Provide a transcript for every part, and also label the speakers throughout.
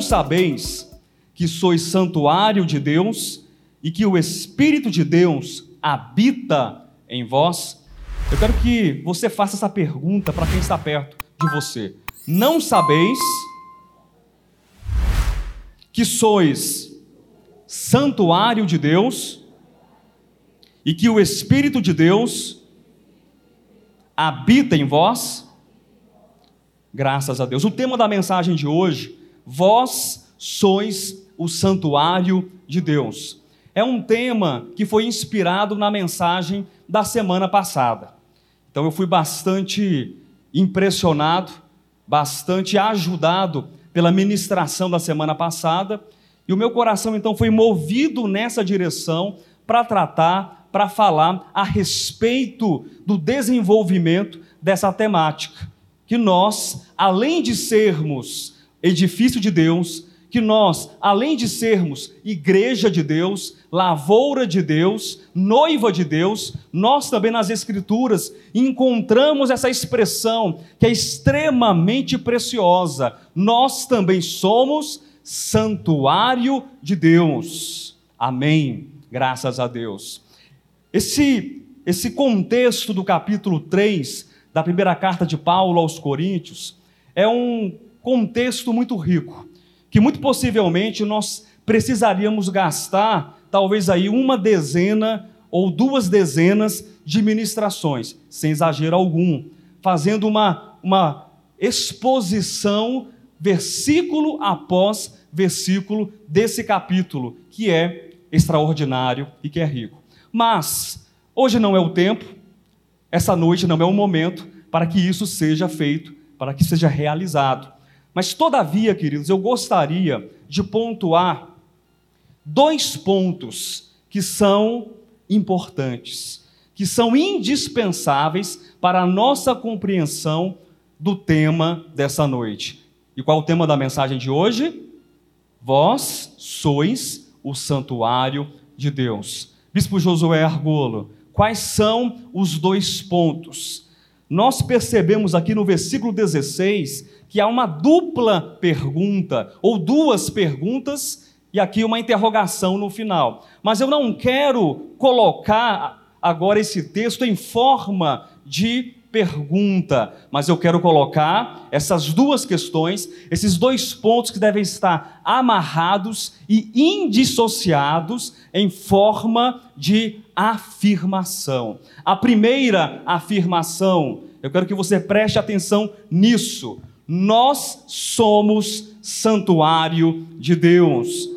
Speaker 1: Não sabeis que sois santuário de Deus e que o Espírito de Deus habita em vós? Eu quero que você faça essa pergunta para quem está perto de você. Não sabeis que sois santuário de Deus e que o Espírito de Deus habita em vós? Graças a Deus. O tema da mensagem de hoje, vós sois o santuário de Deus. É um tema que foi inspirado na mensagem da semana passada. Então eu fui bastante impressionado, bastante ajudado pela ministração da semana passada, e o meu coração então foi movido nessa direção para tratar, para falar a respeito do desenvolvimento dessa temática que nós, além de sermos edifício de Deus, que nós, além de sermos igreja de Deus, lavoura de Deus, noiva de Deus, nós também nas Escrituras encontramos essa expressão que é extremamente preciosa. Nós também somos santuário de Deus. Amém. Graças a Deus. Esse, esse contexto do capítulo 3 da primeira carta de Paulo aos Coríntios é um contexto muito rico, que muito possivelmente nós precisaríamos gastar talvez aí uma dezena ou duas dezenas de ministrações, sem exagero algum, fazendo uma, uma exposição versículo após versículo desse capítulo, que é extraordinário e que é rico. Mas hoje não é o tempo, essa noite não é o momento para que isso seja feito, para que seja realizado. Mas, todavia, queridos, eu gostaria de pontuar dois pontos que são importantes, que são indispensáveis para a nossa compreensão do tema dessa noite. E qual é o tema da mensagem de hoje? Vós sois o santuário de Deus. Bispo Josué Argolo, Quais são os dois pontos? Nós percebemos aqui no versículo 16 que há uma dupla pergunta, ou duas perguntas, e aqui uma interrogação no final. Mas eu não quero colocar agora esse texto em forma de pergunta, mas eu quero colocar essas duas questões, esses dois pontos que devem estar amarrados e indissociados em forma de afirmação. A primeira afirmação, eu quero que você preste atenção nisso. Nós somos santuário de Deus.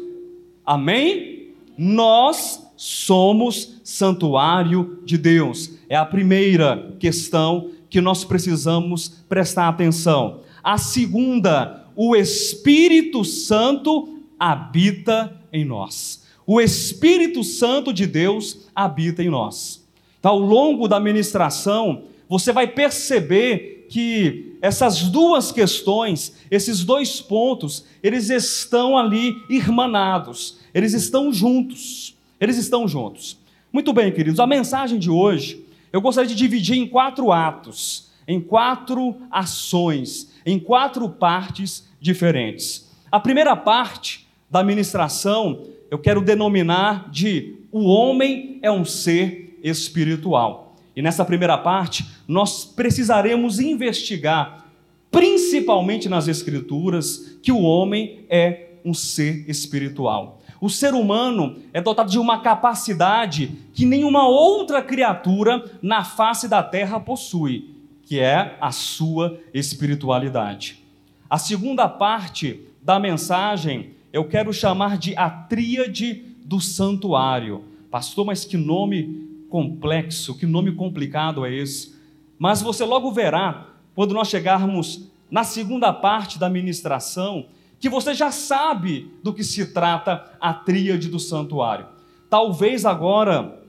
Speaker 1: Amém? Nós somos santuário de Deus. É a primeira questão que nós precisamos prestar atenção. A segunda, o Espírito Santo habita em nós. O Espírito Santo de Deus habita em nós. Então, ao longo da ministração, você vai perceber que essas duas questões, esses dois pontos, eles estão ali irmanados, eles estão juntos. Eles estão juntos. Muito bem, queridos, a mensagem de hoje eu gostaria de dividir em quatro atos, em quatro ações, em quatro partes diferentes. A primeira parte da ministração eu quero denominar de o homem é um ser espiritual. E nessa primeira parte, nós precisaremos investigar, principalmente nas Escrituras, que o homem é um ser espiritual. O ser humano é dotado de uma capacidade que nenhuma outra criatura na face da terra possui, que é a sua espiritualidade. A segunda parte da mensagem eu quero chamar de a tríade do santuário. Pastor, mas que nome complexo, que nome complicado é esse? Mas você logo verá, quando nós chegarmos na segunda parte da ministração, que você já sabe do que se trata a tríade do santuário. Talvez agora,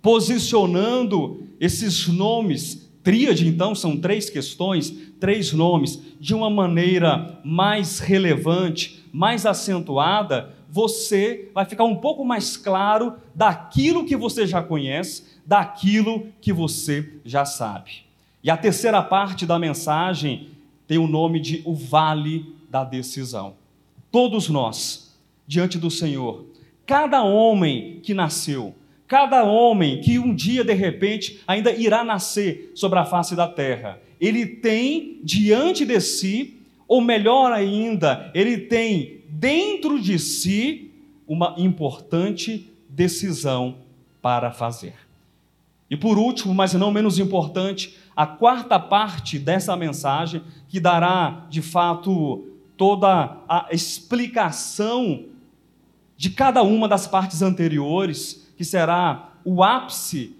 Speaker 1: posicionando esses nomes, tríade então são três questões, três nomes, de uma maneira mais relevante, mais acentuada, você vai ficar um pouco mais claro daquilo que você já conhece, daquilo que você já sabe. E a terceira parte da mensagem tem o nome de o Vale da decisão. todos nós, diante do Senhor, cada homem que nasceu, cada homem que um dia de repente ainda irá nascer sobre a face da terra, ele tem diante de si, ou melhor ainda, ele tem dentro de si uma importante decisão para fazer. E por último, mas não menos importante, a quarta parte dessa mensagem, que dará de fato toda a explicação de cada uma das partes anteriores, que será o ápice,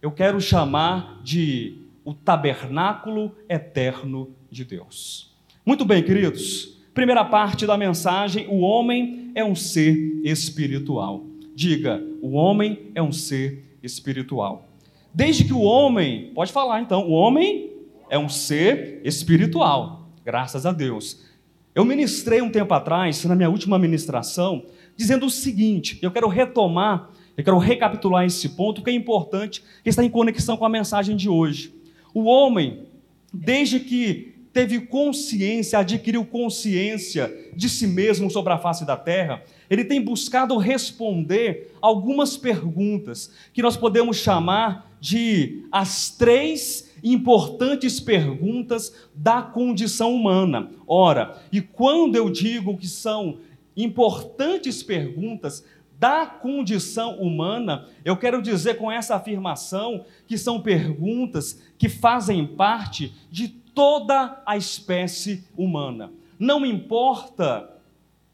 Speaker 1: eu quero chamar de o tabernáculo eterno de Deus. Muito bem, queridos. Primeira parte da mensagem: o homem é um ser espiritual. Diga, o homem é um ser espiritual. Desde que o homem, pode falar então, o homem é um ser espiritual, graças a Deus. Eu ministrei um tempo atrás, na minha última ministração, dizendo o seguinte: eu quero retomar, eu quero recapitular esse ponto, que é importante, que está em conexão com a mensagem de hoje. O homem, desde que teve consciência, adquiriu consciência de si mesmo sobre a face da terra, ele tem buscado responder algumas perguntas que nós podemos chamar de as três importantes perguntas da condição humana. Ora, e quando eu digo que são importantes perguntas da condição humana, eu quero dizer com essa afirmação que são perguntas que fazem parte de toda a espécie humana. Não importa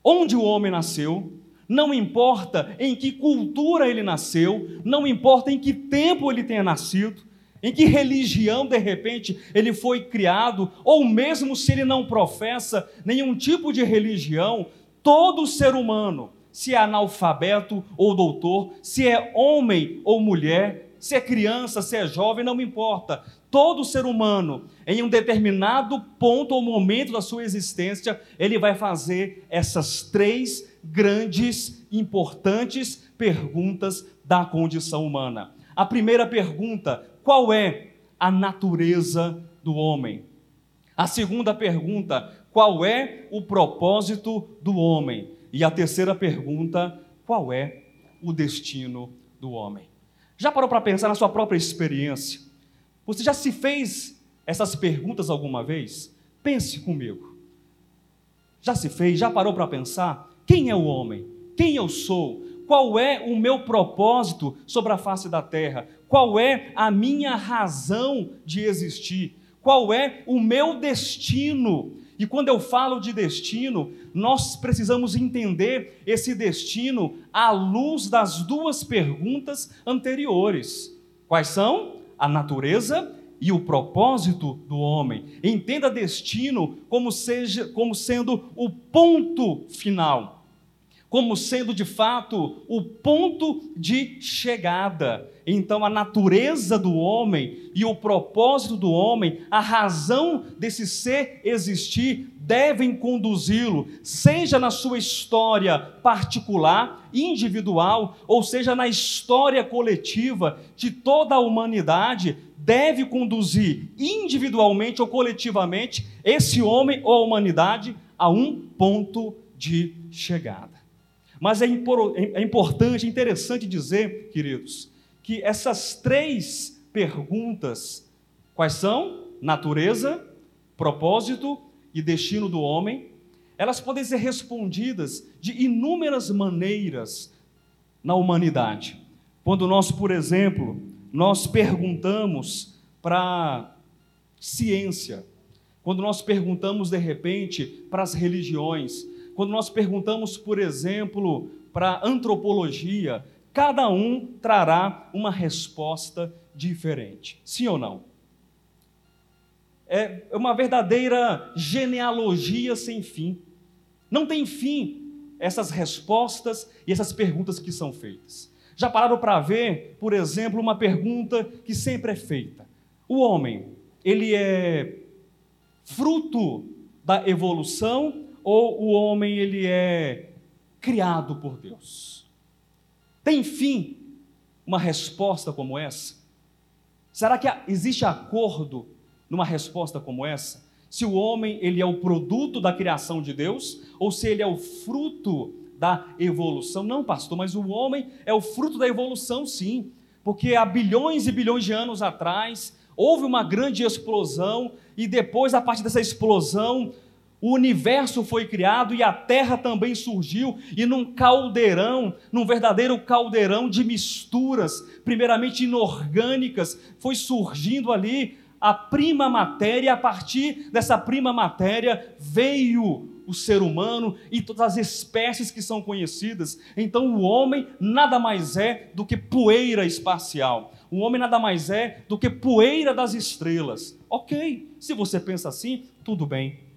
Speaker 1: onde o homem nasceu, não importa em que cultura ele nasceu, não importa em que tempo ele tenha nascido, em que religião de repente ele foi criado, ou mesmo se ele não professa nenhum tipo de religião, todo ser humano, se é analfabeto ou doutor, se é homem ou mulher, se é criança, se é jovem, não me importa. Todo ser humano, em um determinado ponto ou momento da sua existência, ele vai fazer essas três grandes, importantes perguntas da condição humana. A primeira pergunta: qual é a natureza do homem? A segunda pergunta: qual é o propósito do homem? E a terceira pergunta: qual é o destino do homem? Já parou para pensar na sua própria experiência? Você já se fez essas perguntas alguma vez? Pense comigo. Já se fez? Já parou para pensar? Quem é o homem? Quem eu sou? Qual é o meu propósito sobre a face da terra? Qual é a minha razão de existir? Qual é o meu destino? E quando eu falo de destino, nós precisamos entender esse destino à luz das duas perguntas anteriores. Quais são? a natureza e o propósito do homem. Entenda destino como, seja, como sendo o ponto final, como sendo de fato o ponto de chegada. Então, a natureza do homem e o propósito do homem, a razão desse ser existir, devem conduzi-lo, seja na sua história particular, individual, ou seja na história coletiva de toda a humanidade, deve conduzir individualmente ou coletivamente esse homem ou a humanidade a um ponto de chegada. Mas é, é importante, é interessante dizer, queridos, que essas três perguntas, quais são? Natureza, propósito e destino do homem, elas podem ser respondidas de inúmeras maneiras na humanidade. Quando nós, por exemplo, nós perguntamos para ciência, quando nós perguntamos de repente para as religiões, quando nós perguntamos, por exemplo, para antropologia, cada um trará uma resposta diferente. Sim ou não? é uma verdadeira genealogia sem fim. Não tem fim essas respostas e essas perguntas que são feitas. Já pararam para ver, por exemplo, uma pergunta que sempre é feita: o homem, ele é fruto da evolução ou o homem ele é criado por Deus? Tem fim uma resposta como essa? Será que existe acordo numa resposta como essa? Se o homem ele é o produto da criação de Deus ou se ele é o fruto da evolução. Não, pastor, mas o homem é o fruto da evolução, sim. Porque há bilhões e bilhões de anos atrás houve uma grande explosão e depois, a partir dessa explosão, o universo foi criado e a terra também surgiu, e num caldeirão, num verdadeiro caldeirão de misturas, primeiramente inorgânicas, foi surgindo ali a prima matéria, e a partir dessa prima matéria veio o ser humano e todas as espécies que são conhecidas. Então o homem nada mais é do que poeira espacial. O homem nada mais é do que poeira das estrelas. Ok, se você pensa assim, tudo bem.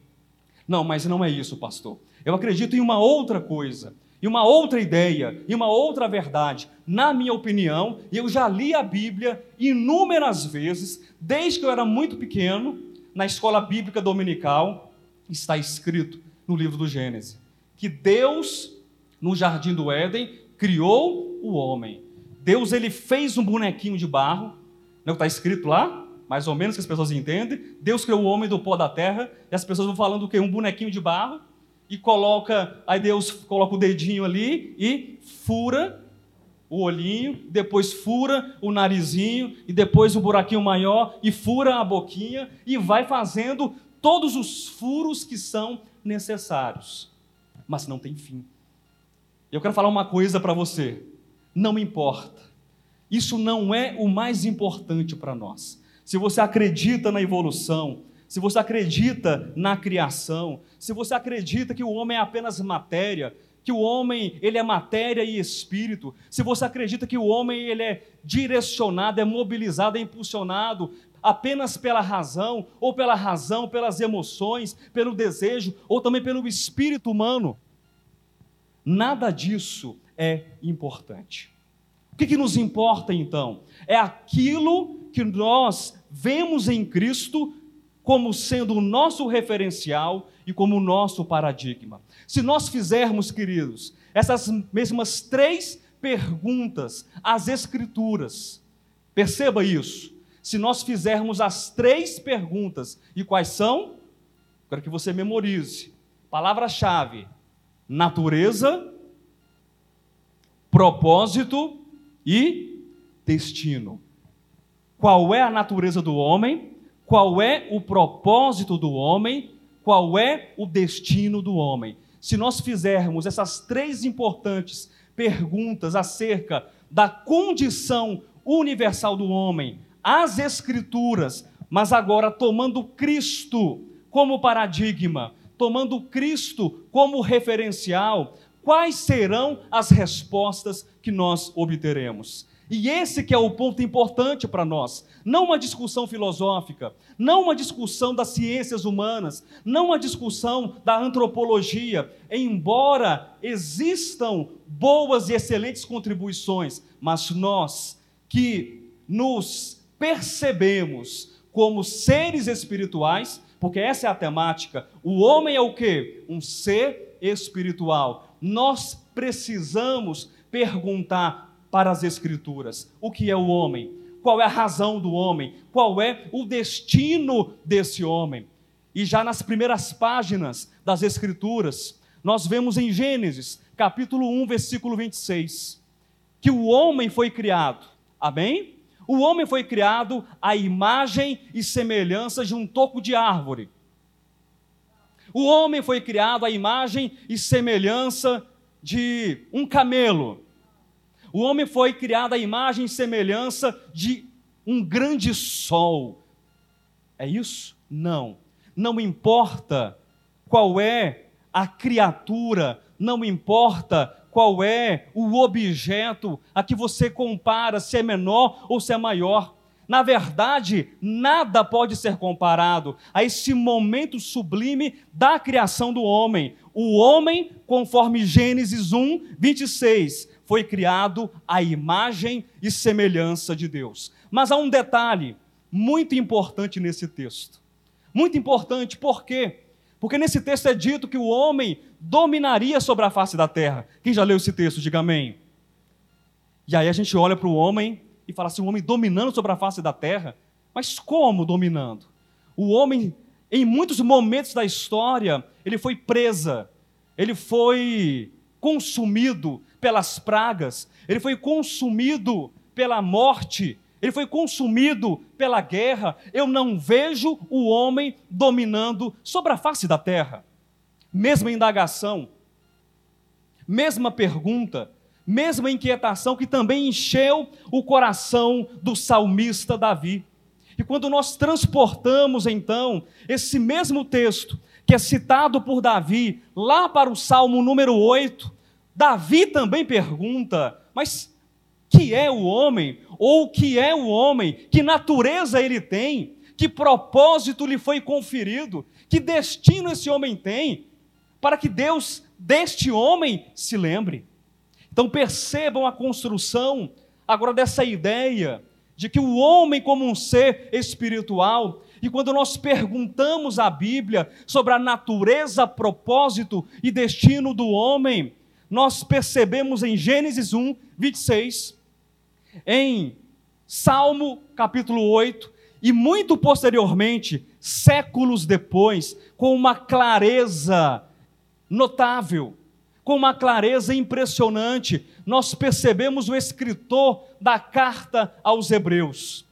Speaker 1: Não, mas não é isso, pastor. Eu acredito em uma outra coisa, em uma outra ideia, em uma outra verdade. Na minha opinião, eu já li a Bíblia inúmeras vezes, desde que eu era muito pequeno, na escola bíblica dominical, está escrito no livro do Gênesis, que Deus, no jardim do Éden, criou o homem. Deus ele fez um bonequinho de barro, não está escrito lá? Mais ou menos que as pessoas entendem. Deus criou o homem do pó da terra, e as pessoas vão falando o quê? Um bonequinho de barro, e coloca, aí Deus coloca o dedinho ali e fura o olhinho, depois fura o narizinho, e depois o buraquinho maior, e fura a boquinha, e vai fazendo todos os furos que são necessários. Mas não tem fim. Eu quero falar uma coisa para você. Não importa. Isso não é o mais importante para nós se você acredita na evolução, se você acredita na criação, se você acredita que o homem é apenas matéria, que o homem ele é matéria e espírito, se você acredita que o homem ele é direcionado, é mobilizado, é impulsionado apenas pela razão, ou pela razão, pelas emoções, pelo desejo, ou também pelo espírito humano, nada disso é importante. O que, que nos importa então? É aquilo que nós vemos em Cristo como sendo o nosso referencial e como o nosso paradigma. Se nós fizermos, queridos, essas mesmas três perguntas às Escrituras, perceba isso. Se nós fizermos as três perguntas, e quais são? Quero que você memorize. Palavra-chave: natureza, propósito e destino qual é a natureza do homem, qual é o propósito do homem, qual é o destino do homem. Se nós fizermos essas três importantes perguntas acerca da condição universal do homem, as Escrituras, mas agora tomando Cristo como paradigma, tomando Cristo como referencial, quais serão as respostas que nós obteremos? E esse que é o ponto importante para nós. Não uma discussão filosófica, não uma discussão das ciências humanas, não uma discussão da antropologia, embora existam boas e excelentes contribuições, mas nós que nos percebemos como seres espirituais, porque essa é a temática, o homem é o que? Um ser espiritual. Nós precisamos perguntar para as Escrituras. O que é o homem? Qual é a razão do homem? Qual é o destino desse homem? E já nas primeiras páginas das Escrituras, nós vemos em Gênesis, capítulo 1, versículo 26, que o homem foi criado. Amém? O homem foi criado à imagem e semelhança de um toco de árvore. O homem foi criado à imagem e semelhança de um camelo. O homem foi criado à imagem e semelhança de um grande sol. É isso? Não. Não importa qual é a criatura, não importa qual é o objeto a que você compara, se é menor ou se é maior. Na verdade, nada pode ser comparado a esse momento sublime da criação do homem. O homem, conforme Gênesis 1, 26, foi criado à imagem e semelhança de Deus. Mas há um detalhe muito importante nesse texto. Muito importante, por quê? Porque nesse texto é dito que o homem dominaria sobre a face da terra. Quem já leu esse texto, diga amém. E aí a gente olha para o homem e fala assim: o homem dominando sobre a face da terra. Mas como dominando? O homem em muitos momentos da história, ele foi presa, ele foi consumido pelas pragas, ele foi consumido pela morte, ele foi consumido pela guerra. Eu não vejo o homem dominando sobre a face da terra. Mesma indagação, mesma pergunta, mesma inquietação que também encheu o coração do salmista Davi. E quando nós transportamos então esse mesmo texto que é citado por Davi lá para o Salmo número 8, Davi também pergunta: mas que é o homem? Ou que é o homem? Que natureza ele tem? Que propósito lhe foi conferido? Que destino esse homem tem? Para que Deus deste homem se lembre. Então percebam a construção agora dessa ideia de que o homem, como um ser espiritual, e quando nós perguntamos à Bíblia sobre a natureza, propósito e destino do homem, nós percebemos em Gênesis 1, 26, em Salmo capítulo 8, e muito posteriormente, séculos depois, com uma clareza notável, com uma clareza impressionante, nós percebemos o escritor da carta aos Hebreus,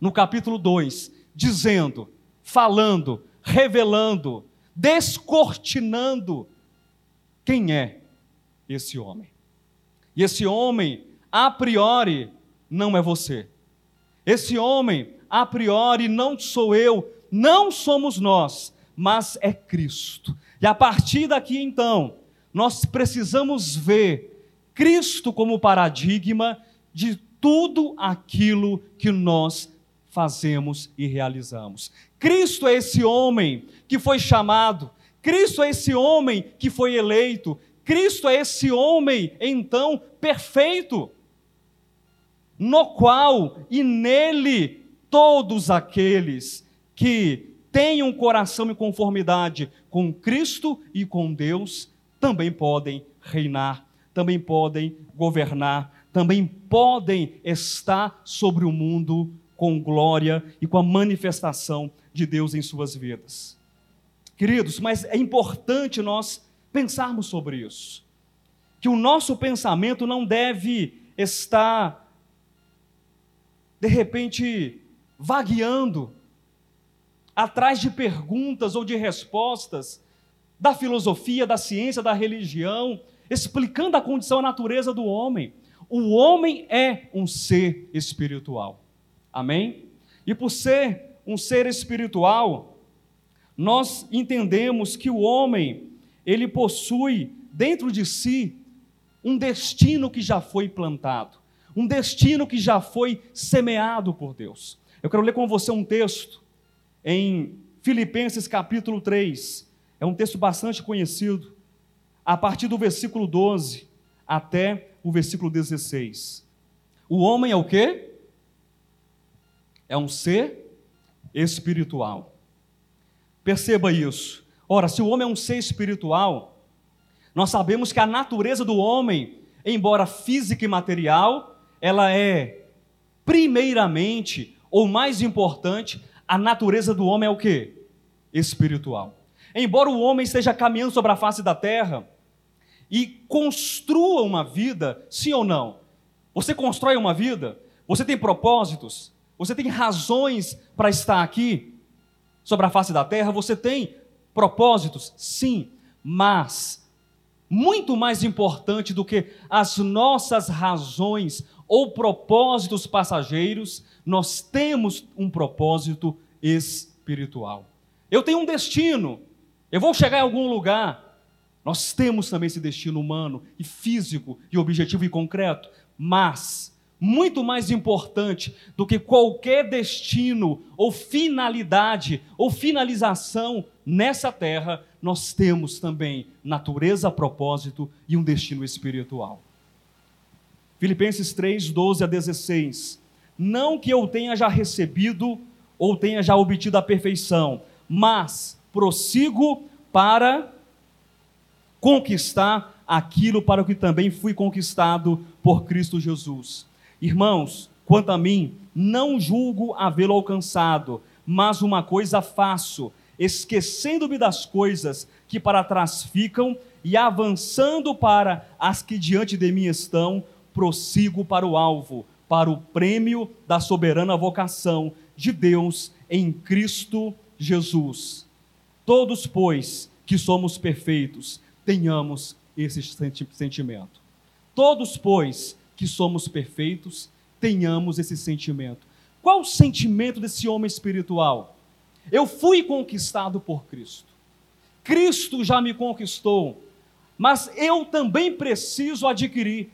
Speaker 1: no capítulo 2, dizendo, falando, revelando, descortinando quem é esse homem. E esse homem, a priori, não é você. Esse homem, a priori, não sou eu, não somos nós, mas é Cristo. E a partir daqui então, nós precisamos ver Cristo como paradigma de tudo aquilo que nós fazemos e realizamos. Cristo é esse homem que foi chamado, Cristo é esse homem que foi eleito, Cristo é esse homem, então, perfeito, no qual e nele todos aqueles que têm um coração em conformidade com Cristo e com Deus também podem reinar, também podem governar, também podem estar sobre o mundo com glória e com a manifestação de Deus em suas vidas. Queridos, mas é importante nós pensarmos sobre isso. Que o nosso pensamento não deve estar, de repente, vagueando atrás de perguntas ou de respostas da filosofia, da ciência, da religião, explicando a condição, a natureza do homem. O homem é um ser espiritual. Amém? E por ser um ser espiritual, nós entendemos que o homem, ele possui dentro de si um destino que já foi plantado, um destino que já foi semeado por Deus. Eu quero ler com você um texto em Filipenses capítulo 3, é um texto bastante conhecido, a partir do versículo 12 até o versículo 16. O homem é o quê? É um ser espiritual. Perceba isso. Ora, se o homem é um ser espiritual, nós sabemos que a natureza do homem, embora física e material, ela é primeiramente ou mais importante, a natureza do homem é o quê? Espiritual. Embora o homem esteja caminhando sobre a face da terra e construa uma vida, sim ou não? Você constrói uma vida? Você tem propósitos? Você tem razões para estar aqui sobre a face da terra? Você tem propósitos? Sim, mas muito mais importante do que as nossas razões ou propósitos passageiros, nós temos um propósito espiritual. Eu tenho um destino, eu vou chegar em algum lugar. Nós temos também esse destino humano e físico e objetivo e concreto, mas muito mais importante do que qualquer destino ou finalidade ou finalização nessa terra, nós temos também natureza, propósito e um destino espiritual. Filipenses 3, 12 a 16. Não que eu tenha já recebido ou tenha já obtido a perfeição, mas prossigo para conquistar aquilo para o que também fui conquistado por Cristo Jesus. Irmãos, quanto a mim, não julgo havê-lo alcançado, mas uma coisa faço, esquecendo-me das coisas que para trás ficam e avançando para as que diante de mim estão, prossigo para o alvo, para o prêmio da soberana vocação de Deus em Cristo Jesus. Todos, pois, que somos perfeitos, tenhamos esse sentimento. Todos, pois, que somos perfeitos, tenhamos esse sentimento. Qual o sentimento desse homem espiritual? Eu fui conquistado por Cristo. Cristo já me conquistou, mas eu também preciso adquirir.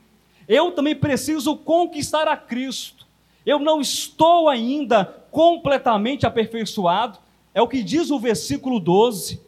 Speaker 1: Eu também preciso conquistar a Cristo. Eu não estou ainda completamente aperfeiçoado, é o que diz o versículo 12.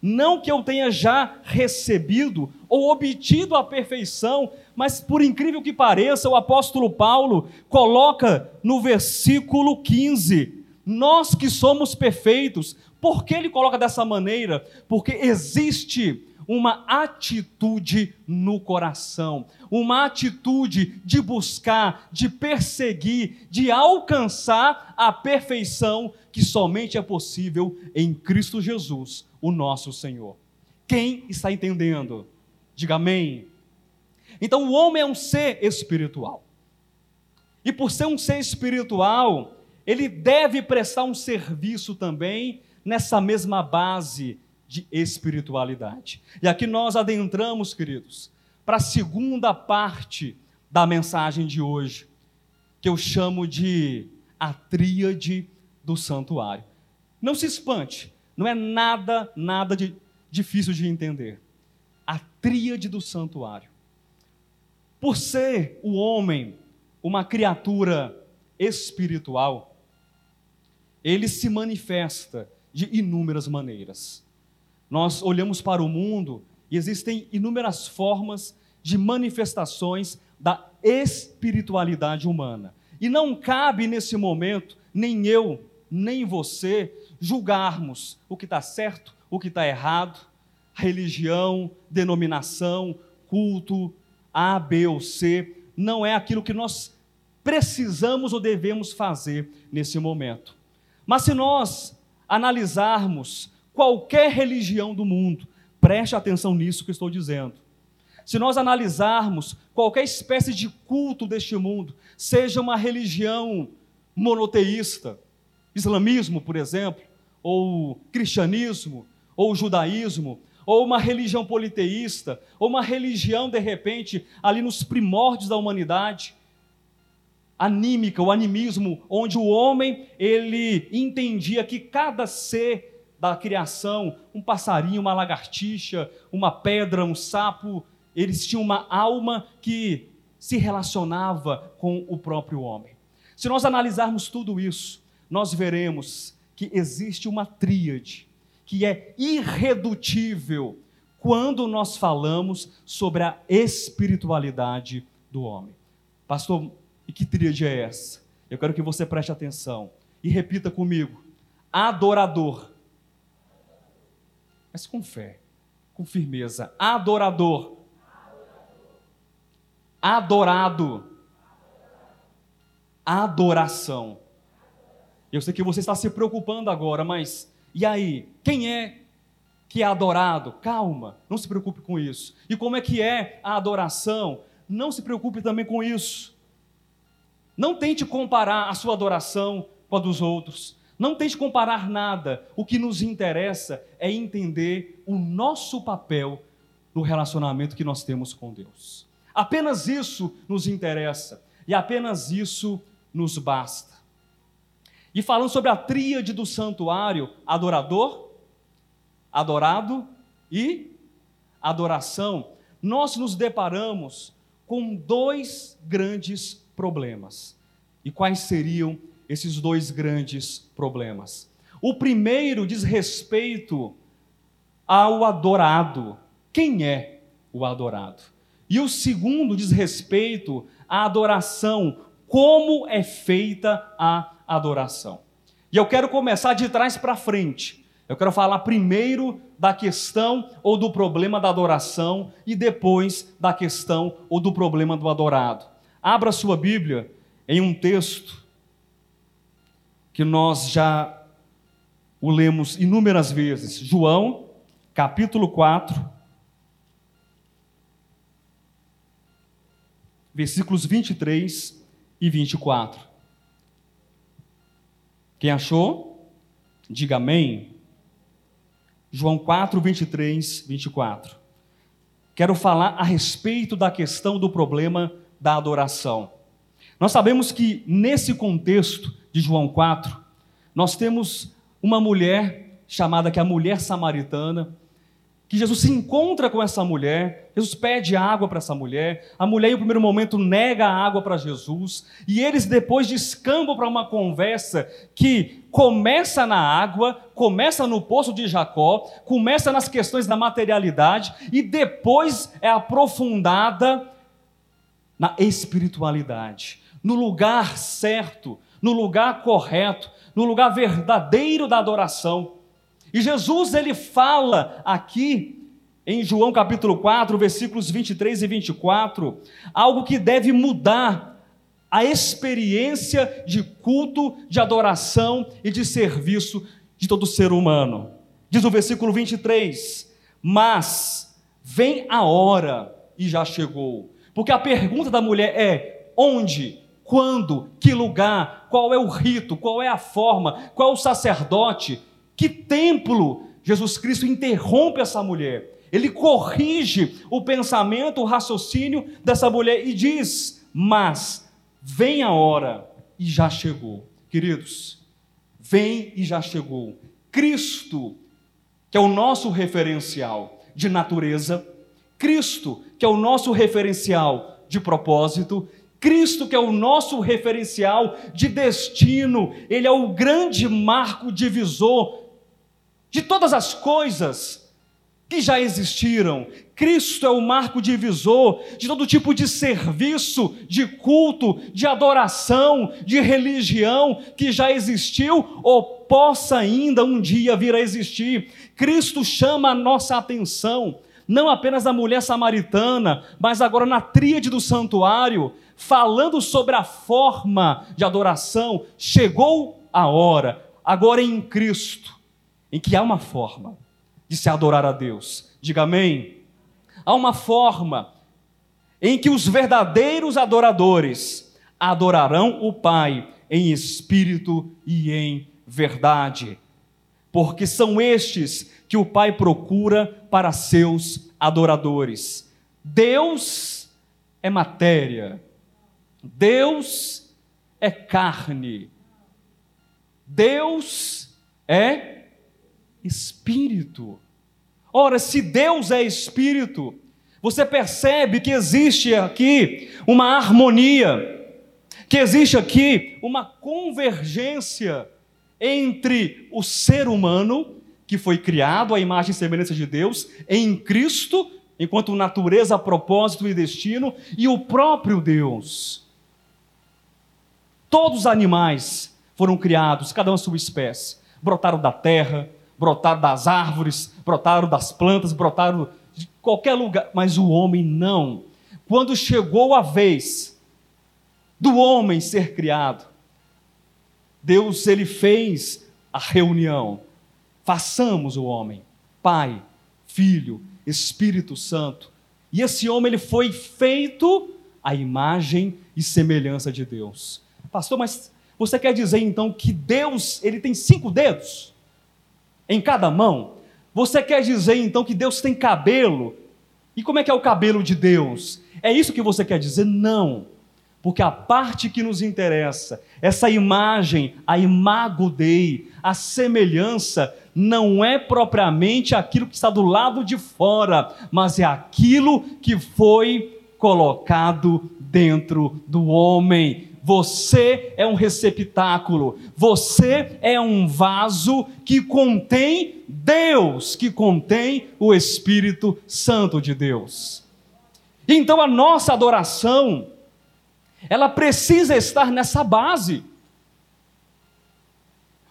Speaker 1: Não que eu tenha já recebido ou obtido a perfeição, mas por incrível que pareça, o apóstolo Paulo coloca no versículo 15: Nós que somos perfeitos. Por que ele coloca dessa maneira? Porque existe uma atitude no coração, uma atitude de buscar, de perseguir, de alcançar a perfeição que somente é possível em Cristo Jesus, o nosso Senhor. Quem está entendendo? Diga amém. Então o homem é um ser espiritual. E por ser um ser espiritual, ele deve prestar um serviço também nessa mesma base de espiritualidade. E aqui nós adentramos, queridos, para a segunda parte da mensagem de hoje, que eu chamo de a tríade do santuário. Não se espante, não é nada, nada de difícil de entender. A tríade do santuário. Por ser o homem uma criatura espiritual, ele se manifesta de inúmeras maneiras. Nós olhamos para o mundo e existem inúmeras formas de manifestações da espiritualidade humana. E não cabe nesse momento nem eu, nem você julgarmos o que está certo, o que está errado, religião, denominação, culto, A, B ou C, não é aquilo que nós precisamos ou devemos fazer nesse momento. Mas se nós analisarmos qualquer religião do mundo, preste atenção nisso que estou dizendo. Se nós analisarmos qualquer espécie de culto deste mundo, seja uma religião monoteísta, islamismo, por exemplo, ou cristianismo, ou judaísmo, ou uma religião politeísta, ou uma religião, de repente, ali nos primórdios da humanidade, anímica, o animismo, onde o homem, ele entendia que cada ser da criação, um passarinho, uma lagartixa, uma pedra, um sapo, eles tinham uma alma que se relacionava com o próprio homem. Se nós analisarmos tudo isso, nós veremos que existe uma tríade que é irredutível quando nós falamos sobre a espiritualidade do homem. Pastor, e que tríade é essa? Eu quero que você preste atenção e repita comigo: adorador. Mas com fé, com firmeza. Adorador. Adorado adoração. Eu sei que você está se preocupando agora, mas e aí? Quem é que é adorado? Calma, não se preocupe com isso. E como é que é a adoração? Não se preocupe também com isso. Não tente comparar a sua adoração com a dos outros. Não tente comparar nada. O que nos interessa é entender o nosso papel no relacionamento que nós temos com Deus. Apenas isso nos interessa. E apenas isso nos basta. E falando sobre a tríade do santuário: adorador, adorado e adoração, nós nos deparamos com dois grandes problemas. E quais seriam esses dois grandes problemas? O primeiro diz respeito ao adorado. Quem é o adorado? E o segundo diz respeito à adoração, como é feita a adoração. E eu quero começar de trás para frente. Eu quero falar primeiro da questão ou do problema da adoração e depois da questão ou do problema do adorado. Abra sua Bíblia em um texto que nós já o lemos inúmeras vezes. João, capítulo 4, versículos 23 e 24. Quem achou? Diga amém. João 4, 23, 24. Quero falar a respeito da questão do problema da adoração. Nós sabemos que nesse contexto de João 4, nós temos uma mulher chamada que é a mulher samaritana, que Jesus se encontra com essa mulher, Jesus pede água para essa mulher, a mulher em primeiro momento nega a água para Jesus, e eles depois descambam para uma conversa que começa na água, começa no poço de Jacó, começa nas questões da materialidade e depois é aprofundada na espiritualidade, no lugar certo, no lugar correto, no lugar verdadeiro da adoração. E Jesus ele fala aqui em João capítulo 4, versículos 23 e 24, algo que deve mudar a experiência de culto, de adoração e de serviço de todo ser humano. Diz o versículo 23: Mas vem a hora, e já chegou. Porque a pergunta da mulher é: onde? Quando? Que lugar? Qual é o rito? Qual é a forma? Qual é o sacerdote? Que templo? Jesus Cristo interrompe essa mulher. Ele corrige o pensamento, o raciocínio dessa mulher e diz: Mas vem a hora e já chegou. Queridos, vem e já chegou. Cristo, que é o nosso referencial de natureza, Cristo, que é o nosso referencial de propósito, Cristo, que é o nosso referencial de destino, Ele é o grande marco divisor de todas as coisas que já existiram. Cristo é o marco divisor de todo tipo de serviço, de culto, de adoração, de religião que já existiu ou possa ainda um dia vir a existir. Cristo chama a nossa atenção, não apenas da mulher samaritana, mas agora na tríade do santuário, falando sobre a forma de adoração. Chegou a hora, agora em Cristo em que há uma forma de se adorar a Deus. Diga amém. Há uma forma em que os verdadeiros adoradores adorarão o Pai em espírito e em verdade, porque são estes que o Pai procura para seus adoradores. Deus é matéria, Deus é carne, Deus é espírito. Ora, se Deus é espírito, você percebe que existe aqui uma harmonia, que existe aqui uma convergência entre o ser humano, que foi criado à imagem e semelhança de Deus, em Cristo, enquanto natureza, propósito e destino, e o próprio Deus. Todos os animais foram criados, cada um a sua espécie, brotaram da terra, brotaram das árvores, brotaram das plantas, brotaram de qualquer lugar, mas o homem não. Quando chegou a vez do homem ser criado, Deus ele fez a reunião. Façamos o homem, Pai, Filho, Espírito Santo. E esse homem ele foi feito à imagem e semelhança de Deus. Pastor, mas você quer dizer então que Deus ele tem cinco dedos? em cada mão. Você quer dizer então que Deus tem cabelo? E como é que é o cabelo de Deus? É isso que você quer dizer? Não. Porque a parte que nos interessa, essa imagem, a imago Dei, a semelhança, não é propriamente aquilo que está do lado de fora, mas é aquilo que foi colocado dentro do homem. Você é um receptáculo, você é um vaso que contém Deus, que contém o Espírito Santo de Deus. Então a nossa adoração, ela precisa estar nessa base.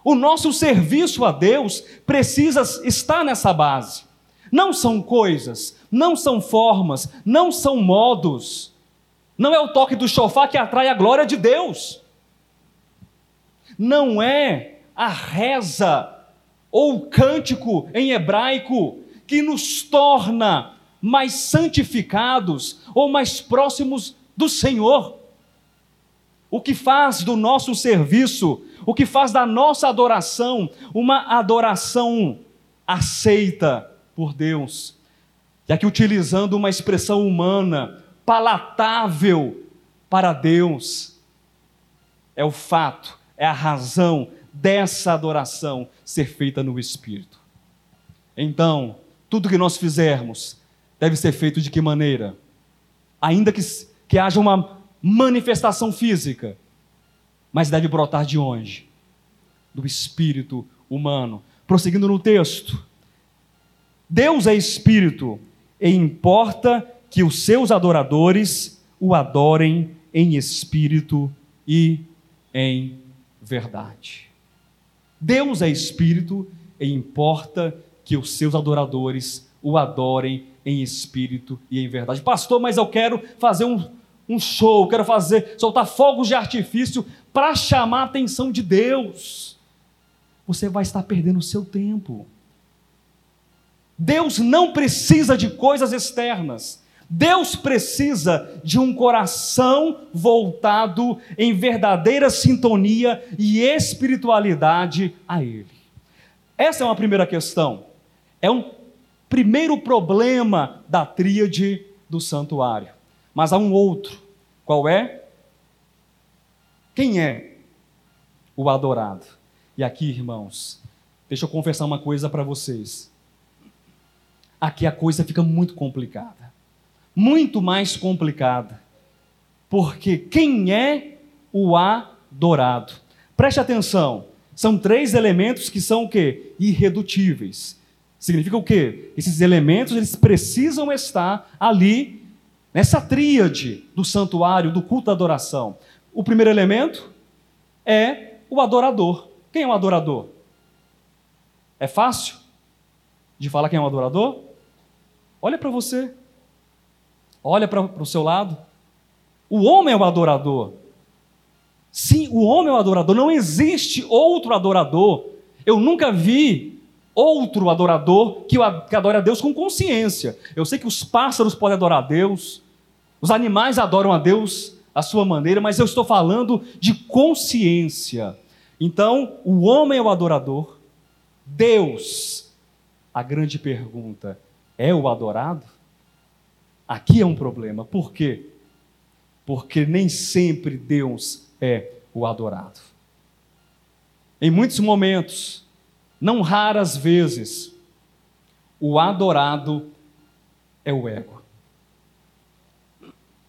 Speaker 1: O nosso serviço a Deus precisa estar nessa base. Não são coisas, não são formas, não são modos não é o toque do chofar que atrai a glória de Deus. Não é a reza ou cântico em hebraico, que nos torna mais santificados ou mais próximos do Senhor. O que faz do nosso serviço, o que faz da nossa adoração uma adoração aceita por Deus. E aqui utilizando uma expressão humana, palatável para Deus, é o fato, é a razão dessa adoração ser feita no Espírito. Então, tudo que nós fizermos deve ser feito de que maneira? Ainda que, que haja uma manifestação física, mas deve brotar de onde? Do espírito humano. Prosseguindo no texto. Deus é espírito e importa que os seus adoradores o adorem em espírito e em verdade. Deus é espírito e importa que os seus adoradores o adorem em espírito e em verdade. Pastor, mas eu quero fazer um, um show, quero fazer, soltar fogos de artifício para chamar a atenção de Deus. Você vai estar perdendo o seu tempo. Deus não precisa de coisas externas. Deus precisa de um coração voltado em verdadeira sintonia e espiritualidade a Ele. Essa é uma primeira questão. É um primeiro problema da tríade do santuário. Mas há um outro. Qual é? Quem é o adorado? E aqui, irmãos, deixa eu confessar uma coisa para vocês. Aqui a coisa fica muito complicada. Muito mais complicada. Porque quem é o adorado? Preste atenção. São três elementos que são o quê? Irredutíveis. Significa o quê? Esses elementos eles precisam estar ali nessa tríade do santuário, do culto da adoração. O primeiro elemento é o adorador. Quem é um adorador? É fácil de falar quem é um adorador? Olha para você. Olha para o seu lado. O homem é o adorador. Sim, o homem é o adorador. Não existe outro adorador. Eu nunca vi outro adorador que, adora a Deus com consciência. Eu sei que os pássaros podem adorar a Deus, os animais adoram a Deus à sua maneira, mas eu estou falando de consciência. Então, o homem é o adorador, Deus, a grande pergunta, é o adorado? Aqui é um problema. Por quê? Porque nem sempre Deus é o adorado. Em muitos momentos, não raras vezes, o adorado é o ego.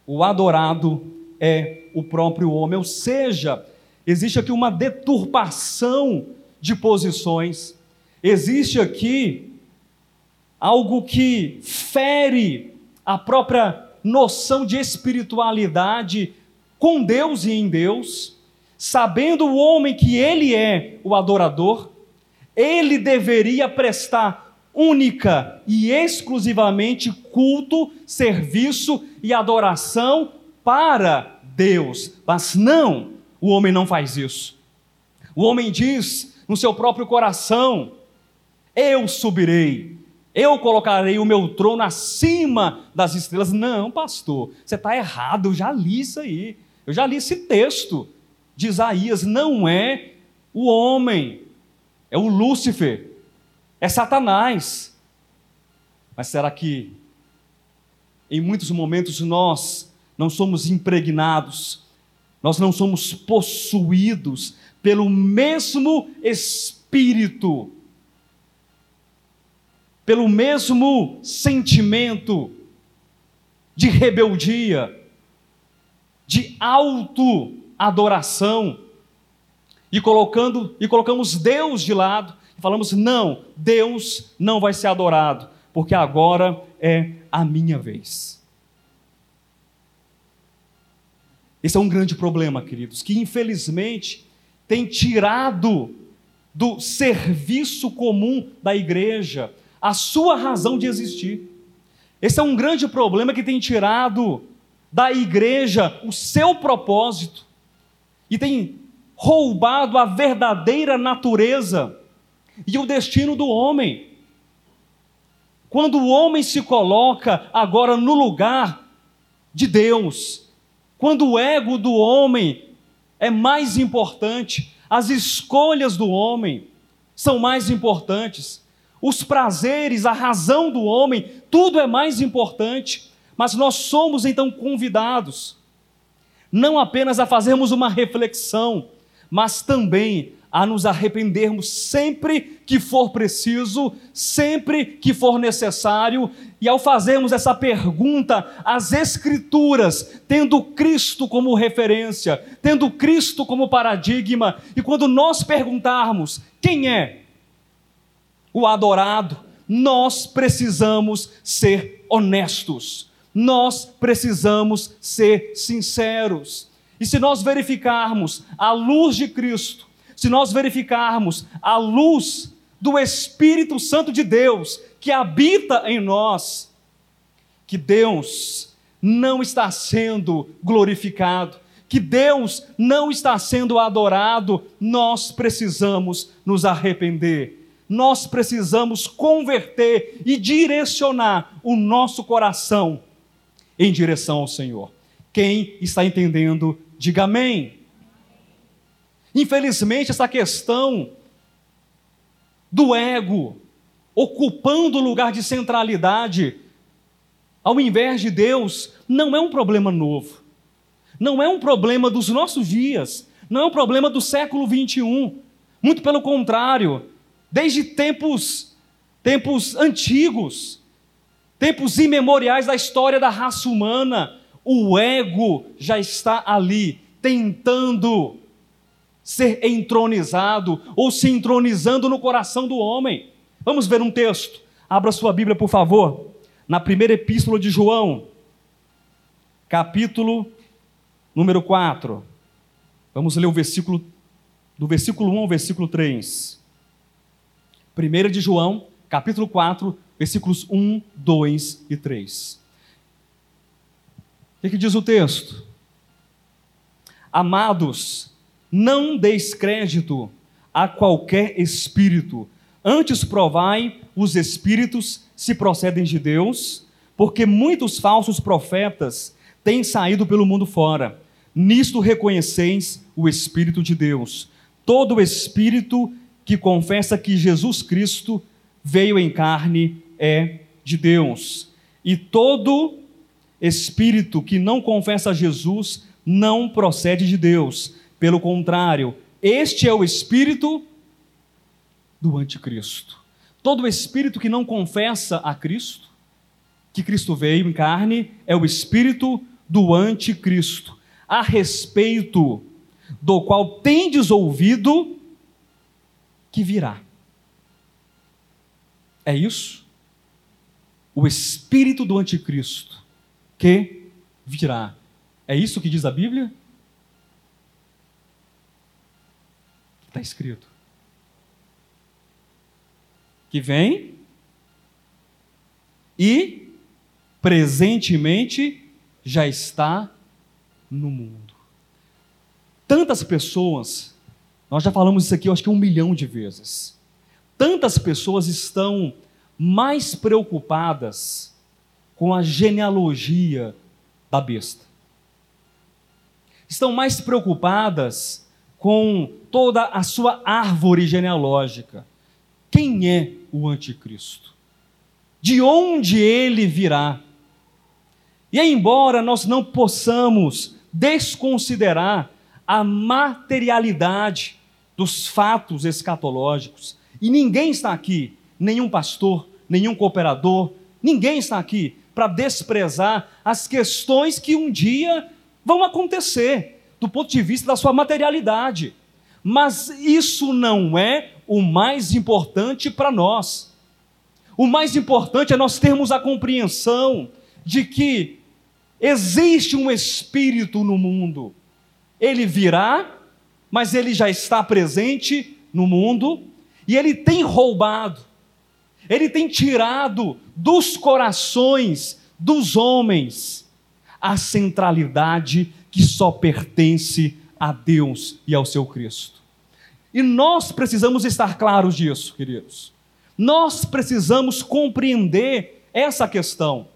Speaker 1: O adorado é o próprio homem, ou seja, existe aqui uma deturpação de posições, existe aqui algo que fere a própria noção de espiritualidade com Deus e em Deus, sabendo o homem que ele é o adorador, ele deveria prestar única e exclusivamente culto, serviço e adoração para Deus. Mas não, o homem não faz isso. O homem diz no seu próprio coração: Eu subirei, eu colocarei o meu trono acima das estrelas. Não, pastor, você está errado, eu já li isso aí. Eu já li esse texto de Isaías. Não é o homem, é o Lúcifer, é Satanás. Mas será que em muitos momentos nós não somos impregnados, nós não somos possuídos pelo mesmo Espírito, pelo mesmo sentimento de rebeldia, de auto-adoração, e colocando e colocamos Deus de lado e falamos: "Não, Deus não vai ser adorado, porque agora é a minha vez". Esse é um grande problema, queridos, que infelizmente tem tirado do serviço comum da igreja a sua razão de existir. Esse é um grande problema que tem tirado da igreja o seu propósito e tem roubado a verdadeira natureza e o destino do homem. Quando o homem se coloca agora no lugar de Deus, quando o ego do homem é mais importante, as escolhas do homem são mais importantes, os prazeres, a razão do homem, tudo é mais importante. Mas nós somos então convidados, não apenas a fazermos uma reflexão, mas também a nos arrependermos sempre que for preciso, sempre que for necessário, e ao fazermos essa pergunta às Escrituras, tendo Cristo como referência, tendo Cristo como paradigma, e quando nós perguntarmos quem é o adorado, nós precisamos ser honestos, nós precisamos ser sinceros. E se nós verificarmos a luz de Cristo, se nós verificarmos a luz do Espírito Santo de Deus que habita em nós, que Deus não está sendo glorificado, que Deus não está sendo adorado, nós precisamos nos arrepender. Nós precisamos converter e direcionar o nosso coração em direção ao Senhor. Quem está entendendo, diga amém. Infelizmente, essa questão do ego ocupando o lugar de centralidade, ao invés de Deus, não é um problema novo. Não é um problema dos nossos dias. Não é um problema do século 21. Muito pelo contrário, desde tempos, tempos antigos, tempos imemoriais da história da raça humana, o ego já está ali, tentando ser entronizado ou se entronizando no coração do homem. Vamos ver um texto. Abra sua Bíblia, por favor, na primeira epístola de João, capítulo número 4. Vamos ler o versículo do versículo 1 ao versículo 3. Primeira de João, capítulo 4, versículos 1, 2 e 3. O que, diz o texto? Amados, não deis crédito a qualquer espírito, antes provai os espíritos se procedem de Deus, porque muitos falsos profetas têm saído pelo mundo fora. Nisto reconheceis o Espírito de Deus. Todo espírito que confessa que Jesus Cristo veio em carne é de Deus. E todo espírito que não confessa Jesus não procede de Deus pelo contrário, este é o espírito do anticristo. Todo espírito que não confessa a Cristo, que Cristo veio em carne, é o espírito do anticristo, a respeito do qual tendes ouvido que virá. É isso? O espírito do anticristo que virá. É isso que diz a Bíblia? Está escrito. Que vem e presentemente já está no mundo. Tantas pessoas, nós já falamos isso aqui, eu acho que um milhão de vezes. Tantas pessoas estão mais preocupadas com a genealogia da besta. Estão mais preocupadas com toda a sua árvore genealógica. Quem é o anticristo? De onde ele virá? E embora nós não possamos desconsiderar a materialidade dos fatos escatológicos, e ninguém está aqui, nenhum pastor, nenhum cooperador, ninguém está aqui para desprezar as questões que um dia vão acontecer do ponto de vista da sua materialidade. Mas isso não é o mais importante para nós. O mais importante é nós termos a compreensão de que existe um espírito no mundo. Ele virá, mas ele já está presente no mundo e ele tem roubado, ele tem tirado dos corações dos homens a centralidade que só pertence a Deus e ao seu Cristo. E nós precisamos estar claros disso, queridos. Nós precisamos compreender essa questão.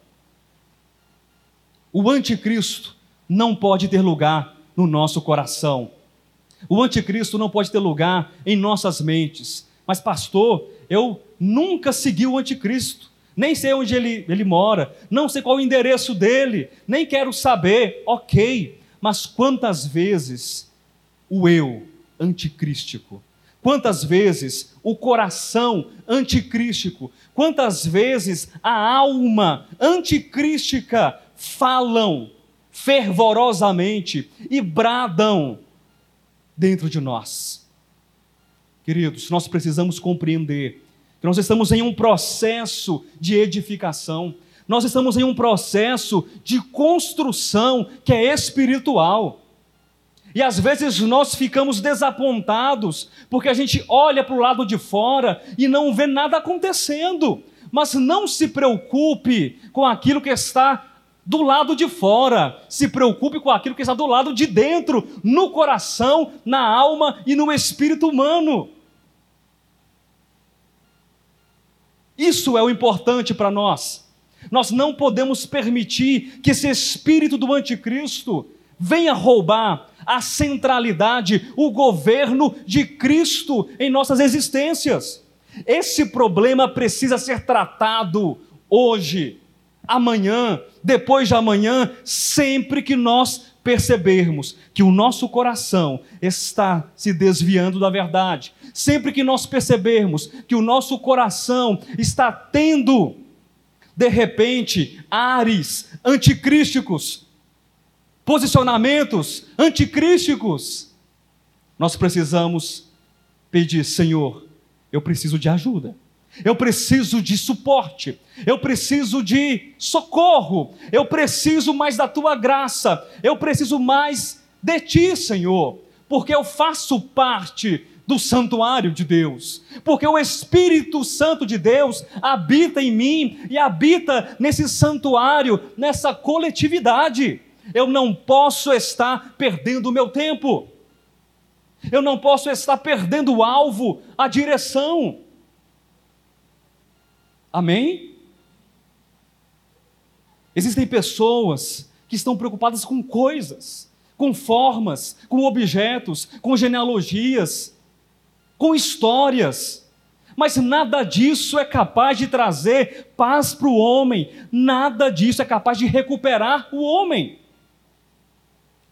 Speaker 1: O anticristo não pode ter lugar no nosso coração. O anticristo não pode ter lugar em nossas mentes. Mas, pastor, eu nunca segui o anticristo. Nem sei onde ele, ele mora, não sei qual o endereço dele, nem quero saber. Ok, mas quantas vezes o eu anticrístico, quantas vezes o coração anticrístico, quantas vezes a alma anticrística falam fervorosamente e bradam dentro de nós. Queridos, nós precisamos compreender nós estamos em um processo de edificação, nós estamos em um processo de construção que é espiritual. E às vezes nós ficamos desapontados, porque a gente olha para o lado de fora e não vê nada acontecendo. Mas não se preocupe com aquilo que está do lado de fora, se preocupe com aquilo que está do lado de dentro, no coração, na alma e no espírito humano. Isso é o importante para nós. Nós não podemos permitir que esse espírito do anticristo venha roubar a centralidade, o governo de Cristo em nossas existências. Esse problema precisa ser tratado hoje, amanhã, depois de amanhã, sempre que nós percebermos que o nosso coração está se desviando da verdade, sempre que nós percebermos que o nosso coração está tendo, de repente, ares anticrísticos, posicionamentos anticrísticos, nós precisamos pedir: Senhor, eu preciso de ajuda. Eu preciso de suporte, eu preciso de socorro, eu preciso mais da tua graça, eu preciso mais de ti, Senhor, porque eu faço parte do santuário de Deus, porque o Espírito Santo de Deus habita em mim e habita nesse santuário, nessa coletividade. Eu não posso estar perdendo o meu tempo, eu não posso estar perdendo o alvo, a direção. Amém? Existem pessoas que estão preocupadas com coisas, com formas, com objetos, com genealogias, com histórias, mas nada disso é capaz de trazer paz para o homem, nada disso é capaz de recuperar o homem.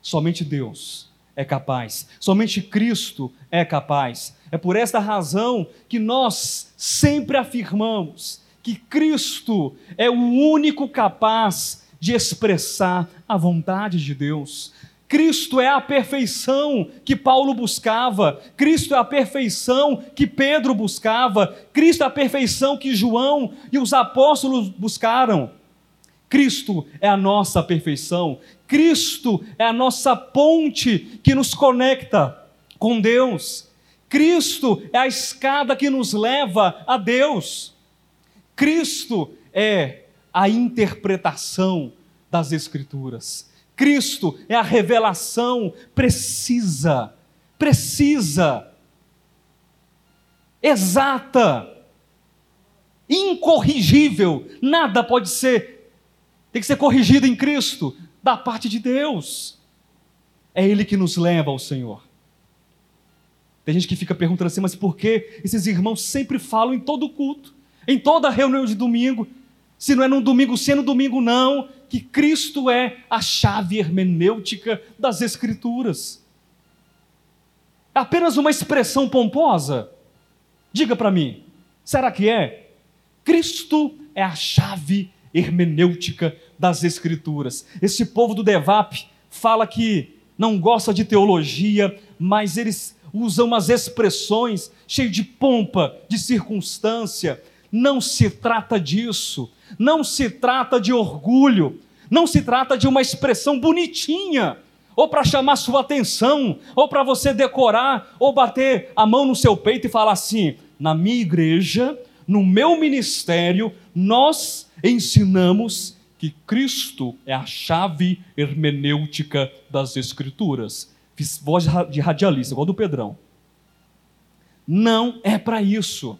Speaker 1: Somente Deus é capaz, somente Cristo é capaz. É por esta razão que nós sempre afirmamos que Cristo é o único capaz de expressar a vontade de Deus. Cristo é a perfeição que Paulo buscava, Cristo é a perfeição que Pedro buscava, Cristo é a perfeição que João e os apóstolos buscaram. Cristo é a nossa perfeição, Cristo é a nossa ponte que nos conecta com Deus, Cristo é a escada que nos leva a Deus. Cristo é a interpretação das Escrituras. Cristo é a revelação precisa, precisa, exata, incorrigível. Nada pode ser, tem que ser corrigido em Cristo, da parte de Deus. É Ele que nos leva ao Senhor. Tem gente que fica perguntando assim, mas por que esses irmãos sempre falam em todo culto? em toda reunião de domingo, se não é no domingo, se é no domingo não, que Cristo é a chave hermenêutica das Escrituras. É apenas uma expressão pomposa? Diga para mim, será que é? Cristo é a chave hermenêutica das Escrituras. Esse povo do Devap fala que não gosta de teologia, mas eles usam umas expressões cheias de pompa, de circunstância, não se trata disso, não se trata de orgulho, não se trata de uma expressão bonitinha, ou para chamar sua atenção, ou para você decorar, ou bater a mão no seu peito e falar assim: na minha igreja, no meu ministério, nós ensinamos que Cristo é a chave hermenêutica das Escrituras. Fiz voz de radialista, igual do Pedrão. não é para isso.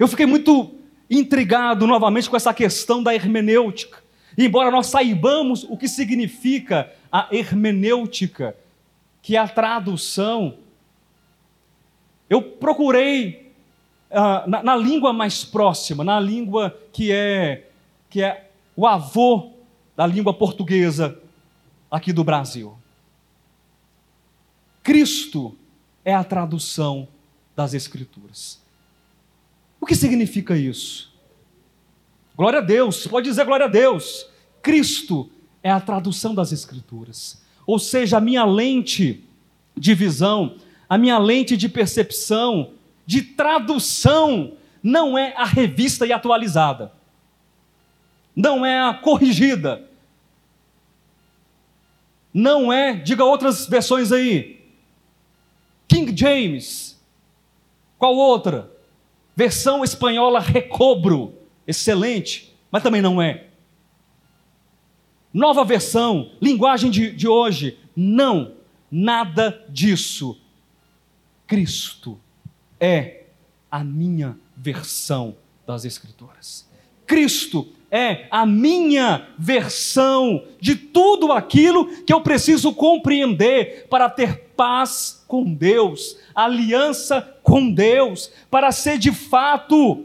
Speaker 1: Eu fiquei muito intrigado novamente com essa questão da hermenêutica. Embora nós saibamos o que significa a hermenêutica, que é a tradução, eu procurei uh, na, na, língua mais próxima, na língua que é, que é o avô da língua portuguesa aqui do Brasil. Cristo é a tradução das Escrituras. O que significa isso? Glória a Deus, pode dizer glória a Deus. Cristo é a tradução das Escrituras. Ou seja, a minha lente de visão, a minha lente de percepção, de tradução, não é a revista e atualizada, não é a corrigida, não é, diga outras versões aí, King James, qual outra? Versão espanhola Recobro, excelente, mas também não é. Nova versão, linguagem de, de hoje, não, nada disso. Cristo é a minha versão das Escrituras. Cristo é a minha versão de tudo aquilo que eu preciso compreender para ter paz com Deus, aliança com Deus, para ser de fato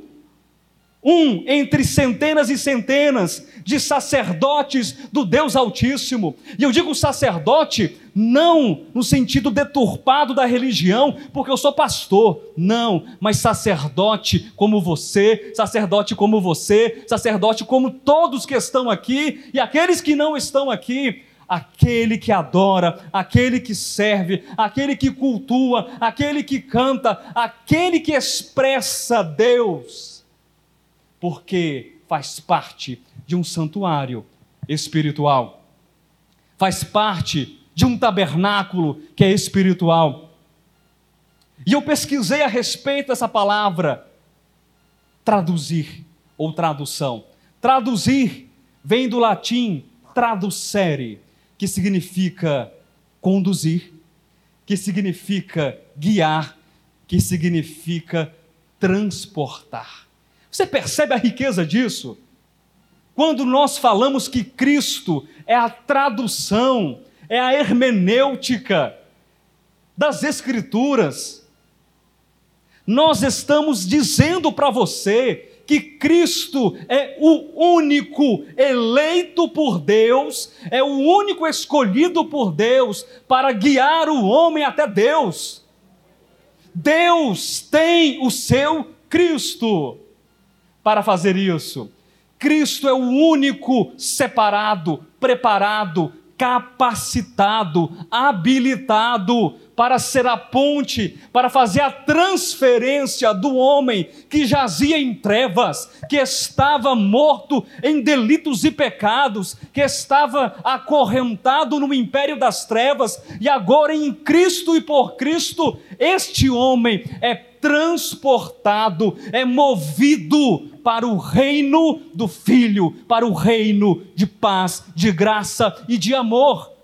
Speaker 1: um entre centenas e centenas de sacerdotes do Deus Altíssimo. E eu digo sacerdote não no sentido deturpado da religião, porque eu sou pastor, não, mas sacerdote como você, sacerdote como você, sacerdote como todos que estão aqui e aqueles que não estão aqui aquele que adora, aquele que serve, aquele que cultua, aquele que canta, aquele que expressa Deus porque faz parte de um santuário espiritual, faz parte de um tabernáculo que é espiritual. E eu pesquisei a respeito dessa palavra, traduzir ou tradução. Traduzir vem do latim traducere, que significa conduzir, que significa guiar, que significa transportar. Você percebe a riqueza disso? Quando nós falamos que Cristo é a tradução, é a hermenêutica das Escrituras, nós estamos dizendo para você que Cristo é o único eleito por Deus, é o único escolhido por Deus para guiar o homem até Deus. Deus tem o seu Cristo para fazer isso. Cristo é o único separado, preparado, capacitado, habilitado para ser a ponte, para fazer a transferência do homem que jazia em trevas, que estava morto em delitos e pecados, que estava acorrentado no império das trevas, e agora em Cristo e por Cristo, este homem é transportado, é movido para o reino do Filho, para o reino de paz, de graça e de amor.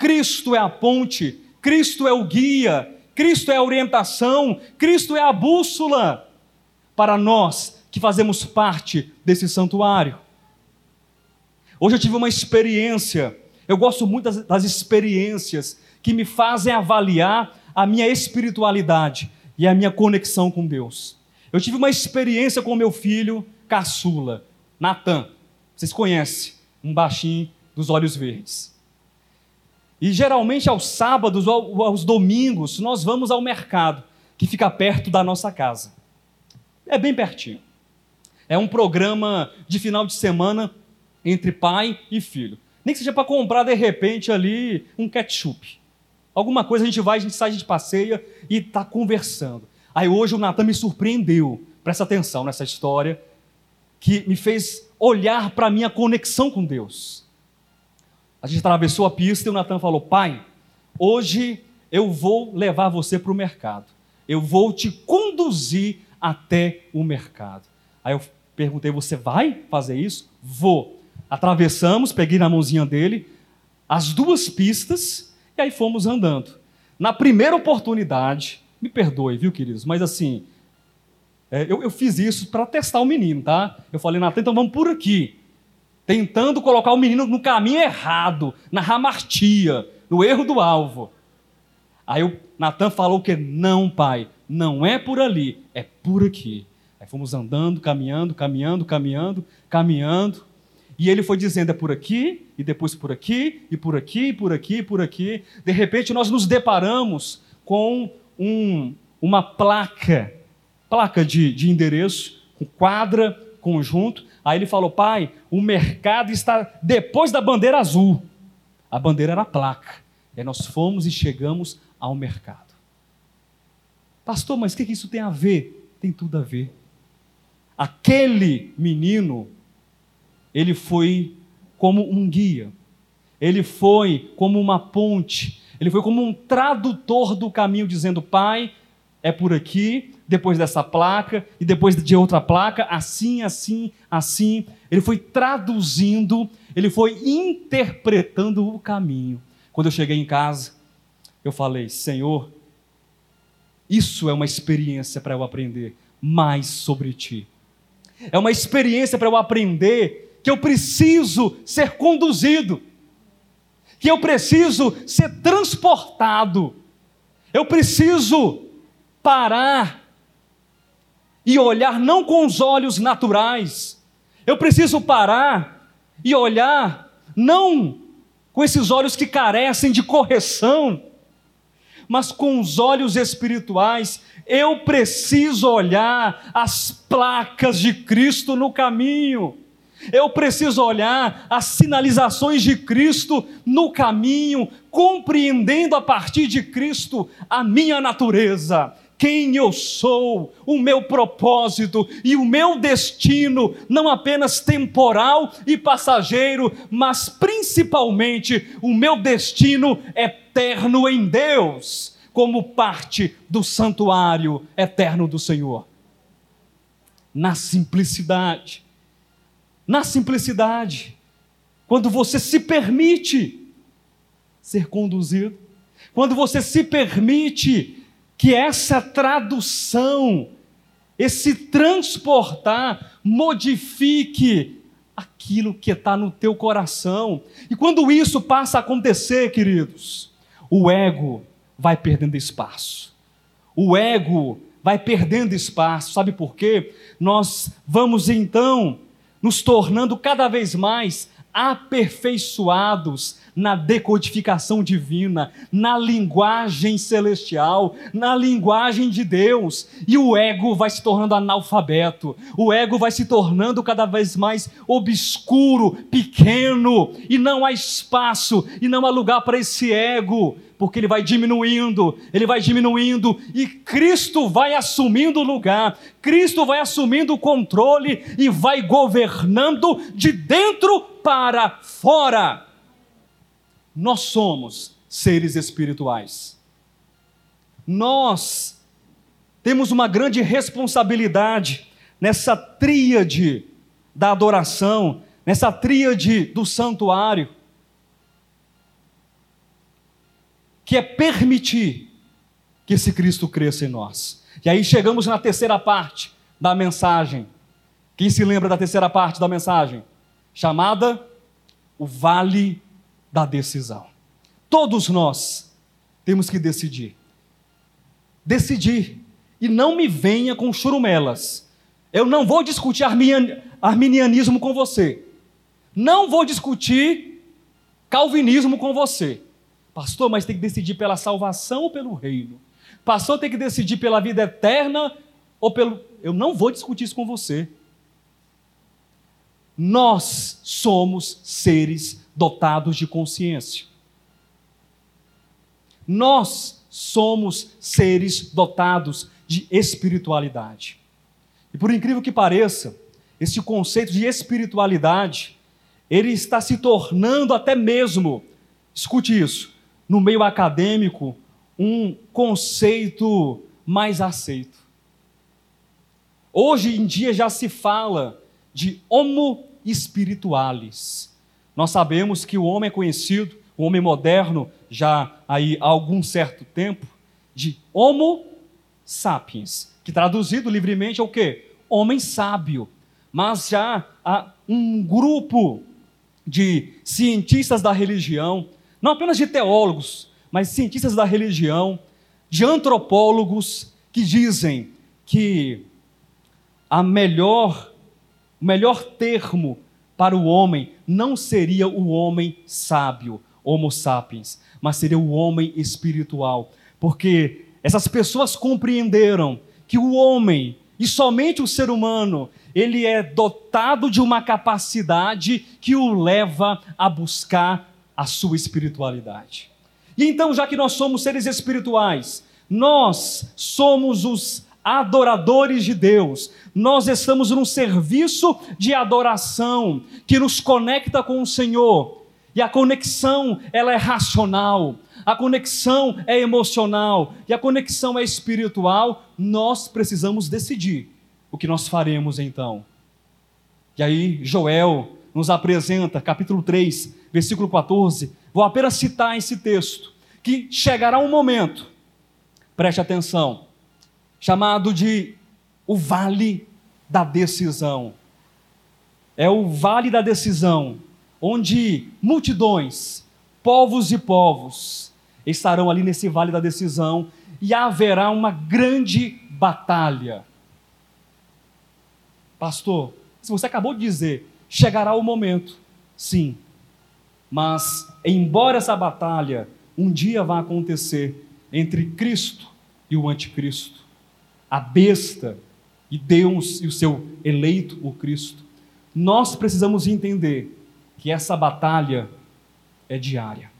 Speaker 1: Cristo é a ponte, Cristo é o guia, Cristo é a orientação, Cristo é a bússola para nós que fazemos parte desse santuário. Hoje eu tive uma experiência, eu gosto muito das, das experiências que me fazem avaliar a minha espiritualidade e a minha conexão com Deus. Eu tive uma experiência com meu filho caçula, Natan. Vocês conhecem, um baixinho dos olhos verdes. E geralmente aos sábados ou aos domingos nós vamos ao mercado, que fica perto da nossa casa. É bem pertinho. É um programa de final de semana entre pai e filho. Nem que seja para comprar de repente ali um ketchup. Alguma coisa a gente vai, a gente sai, a gente passeia e está conversando. Aí hoje o Natan me surpreendeu, presta atenção nessa história, que me fez olhar para a minha conexão com Deus. A gente atravessou a pista e o Natan falou: Pai, hoje eu vou levar você para o mercado. Eu vou te conduzir até o mercado. Aí eu perguntei: Você vai fazer isso? Vou. Atravessamos, peguei na mãozinha dele as duas pistas e aí fomos andando. na primeira oportunidade, me perdoe, viu, queridos, mas assim, é, eu, eu, fiz isso para testar o menino, tá? Eu falei, Natan, então vamos por aqui. Tentando colocar o menino no caminho errado, na ramartia, no erro do alvo. Aí o Natan falou que não, pai, não é por ali, é por aqui. Aí fomos andando, caminhando, caminhando, caminhando, caminhando. E ele foi dizendo: é por aqui, e depois por aqui, e por aqui, e por aqui, e por aqui. De repente nós nos deparamos com um, uma placa, placa de, de endereço, com quadra, conjunto. Aí ele falou: pai, o mercado está depois da bandeira azul. A bandeira era a placa. E aí nós fomos e chegamos ao mercado. Pastor, mas o que isso tem a ver? Tem tudo a ver. Aquele menino ele foi como um guia, ele foi como uma ponte, ele foi como um tradutor do caminho, dizendo: Pai, é por aqui, depois dessa placa, e depois de outra placa, assim, assim, assim. Ele foi traduzindo, ele foi interpretando o caminho. Quando eu cheguei em casa, eu falei: Senhor, isso é uma experiência para eu aprender mais sobre Ti. É uma experiência para eu aprender que eu preciso ser conduzido, que eu preciso ser transportado, eu preciso parar e olhar não com os olhos naturais, eu preciso parar e olhar não com esses olhos que carecem de correção, mas com os olhos espirituais, eu preciso olhar as placas de Cristo no caminho. Eu preciso olhar as sinalizações de Cristo no caminho, compreendendo a partir de Cristo a minha natureza, quem eu sou, o meu propósito e o meu destino, não apenas temporal e passageiro, mas principalmente o meu destino eterno em Deus, como parte do santuário eterno do Senhor. Na simplicidade na simplicidade, quando você se permite ser conduzido, quando você se permite que essa tradução, esse transportar, modifique aquilo que está no teu coração. E quando isso passa a acontecer, queridos, o ego vai perdendo espaço. O ego vai perdendo espaço. Sabe por quê? Nós vamos então nos tornando cada vez mais aperfeiçoados na decodificação divina, na linguagem celestial, na linguagem de Deus, e o ego vai se tornando analfabeto, o ego vai se tornando cada vez mais obscuro, pequeno, e não há espaço e não há lugar para esse ego porque ele vai diminuindo, ele vai diminuindo e Cristo vai assumindo o lugar, Cristo vai assumindo o controle e vai governando de dentro para fora. Nós somos seres espirituais. Nós temos uma grande responsabilidade nessa tríade da adoração, nessa tríade do santuário. Que é permitir que esse Cristo cresça em nós. E aí chegamos na terceira parte da mensagem. Quem se lembra da terceira parte da mensagem? Chamada o Vale da Decisão. Todos nós temos que decidir. Decidir. E não me venha com churumelas. Eu não vou discutir arminianismo com você. Não vou discutir calvinismo com você. Pastor, mas tem que decidir pela salvação ou pelo reino? Pastor, tem que decidir pela vida eterna ou pelo. Eu não vou discutir isso com você. Nós somos seres dotados de consciência. Nós somos seres dotados de espiritualidade. E por incrível que pareça, esse conceito de espiritualidade, ele está se tornando até mesmo, escute isso, no meio acadêmico, um conceito mais aceito. Hoje em dia já se fala de homo espiritualis. Nós sabemos que o homem é conhecido, o homem moderno, já aí há algum certo tempo, de Homo sapiens, que traduzido livremente é o quê? Homem sábio. Mas já há um grupo de cientistas da religião, não apenas de teólogos, mas cientistas da religião, de antropólogos que dizem que a melhor, o melhor termo para o homem não seria o homem sábio, Homo sapiens, mas seria o homem espiritual, porque essas pessoas compreenderam que o homem e somente o ser humano, ele é dotado de uma capacidade que o leva a buscar a sua espiritualidade. E então, já que nós somos seres espirituais, nós somos os adoradores de Deus. Nós estamos num serviço de adoração que nos conecta com o Senhor. E a conexão, ela é racional, a conexão é emocional e a conexão é espiritual. Nós precisamos decidir o que nós faremos então. E aí Joel nos apresenta, capítulo 3, versículo 14. Vou apenas citar esse texto, que chegará um momento. Preste atenção chamado de o vale da decisão. É o vale da decisão, onde multidões, povos e povos estarão ali nesse vale da decisão e haverá uma grande batalha. Pastor, se você acabou de dizer, chegará o momento, sim, mas embora essa batalha um dia vá acontecer entre Cristo e o anticristo, a besta e Deus e o seu eleito, o Cristo, nós precisamos entender que essa batalha é diária.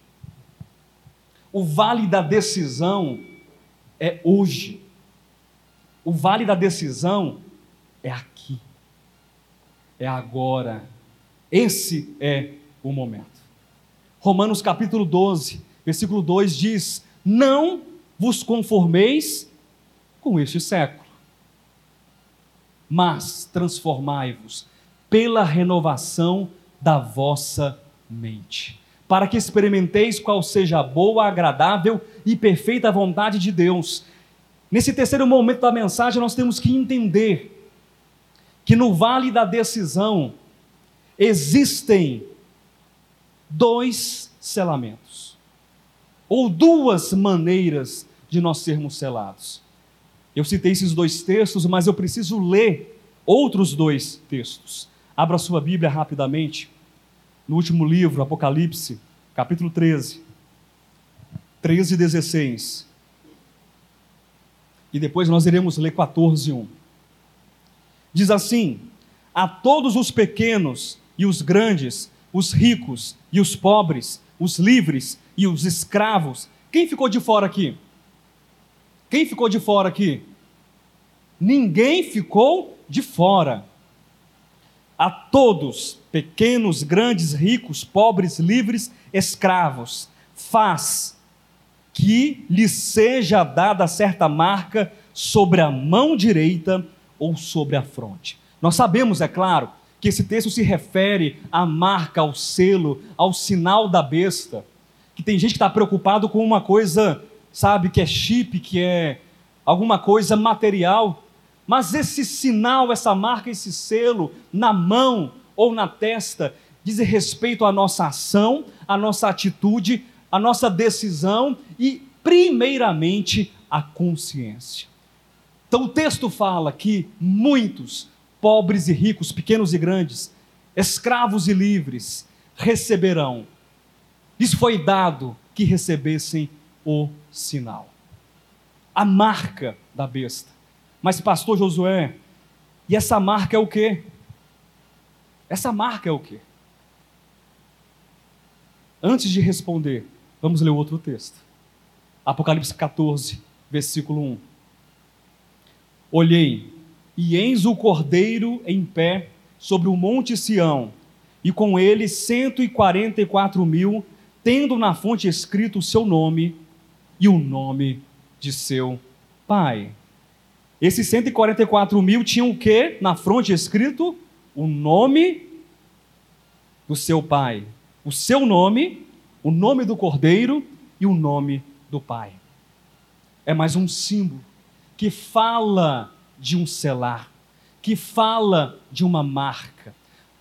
Speaker 1: O vale da decisão é hoje. O vale da decisão é aqui. É agora. Esse é o momento. Romanos capítulo 12, versículo 2 diz: Não vos conformeis com este século. Mas transformai-vos pela renovação da vossa mente, para que experimenteis qual seja a boa, agradável e perfeita vontade de Deus. Nesse terceiro momento da mensagem, nós temos que entender que no vale da decisão existem dois selamentos, ou duas maneiras de nós sermos selados. Eu citei esses dois textos, mas eu preciso ler outros dois textos. Abra sua Bíblia rapidamente, no último livro, Apocalipse, capítulo 13, 13 e 16. E depois nós iremos ler 14 1. Diz assim: A todos os pequenos e os grandes, os ricos e os pobres, os livres e os escravos. Quem ficou de fora aqui? Quem ficou de fora aqui? Ninguém ficou de fora. A todos, pequenos, grandes, ricos, pobres, livres, escravos, faz que lhe seja dada certa marca sobre a mão direita ou sobre a fronte. Nós sabemos, é claro, que esse texto se refere à marca, ao selo, ao sinal da besta. Que tem gente que está preocupado com uma coisa sabe, que é chip, que é alguma coisa material, mas esse sinal, essa marca, esse selo na mão ou na testa diz respeito à nossa ação, à nossa atitude, à nossa decisão e, primeiramente, à consciência. Então o texto fala que muitos, pobres e ricos, pequenos e grandes, escravos e livres, receberão. Isso foi dado que recebessem o sinal. A marca da besta. Mas, pastor Josué, e essa marca é o quê? Essa marca é o quê? Antes de responder, vamos ler outro texto. Apocalipse 14, versículo 1. Olhei, e eis o cordeiro em pé sobre o monte Sião, e com ele cento e quarenta e quatro mil, tendo na fonte escrito o seu nome e o nome de seu pai. Esses 144 mil tinham o que na fronte escrito? O nome do seu pai. O seu nome o nome do Cordeiro e o nome do Pai. É mais um símbolo que fala de um selar, que fala de uma marca.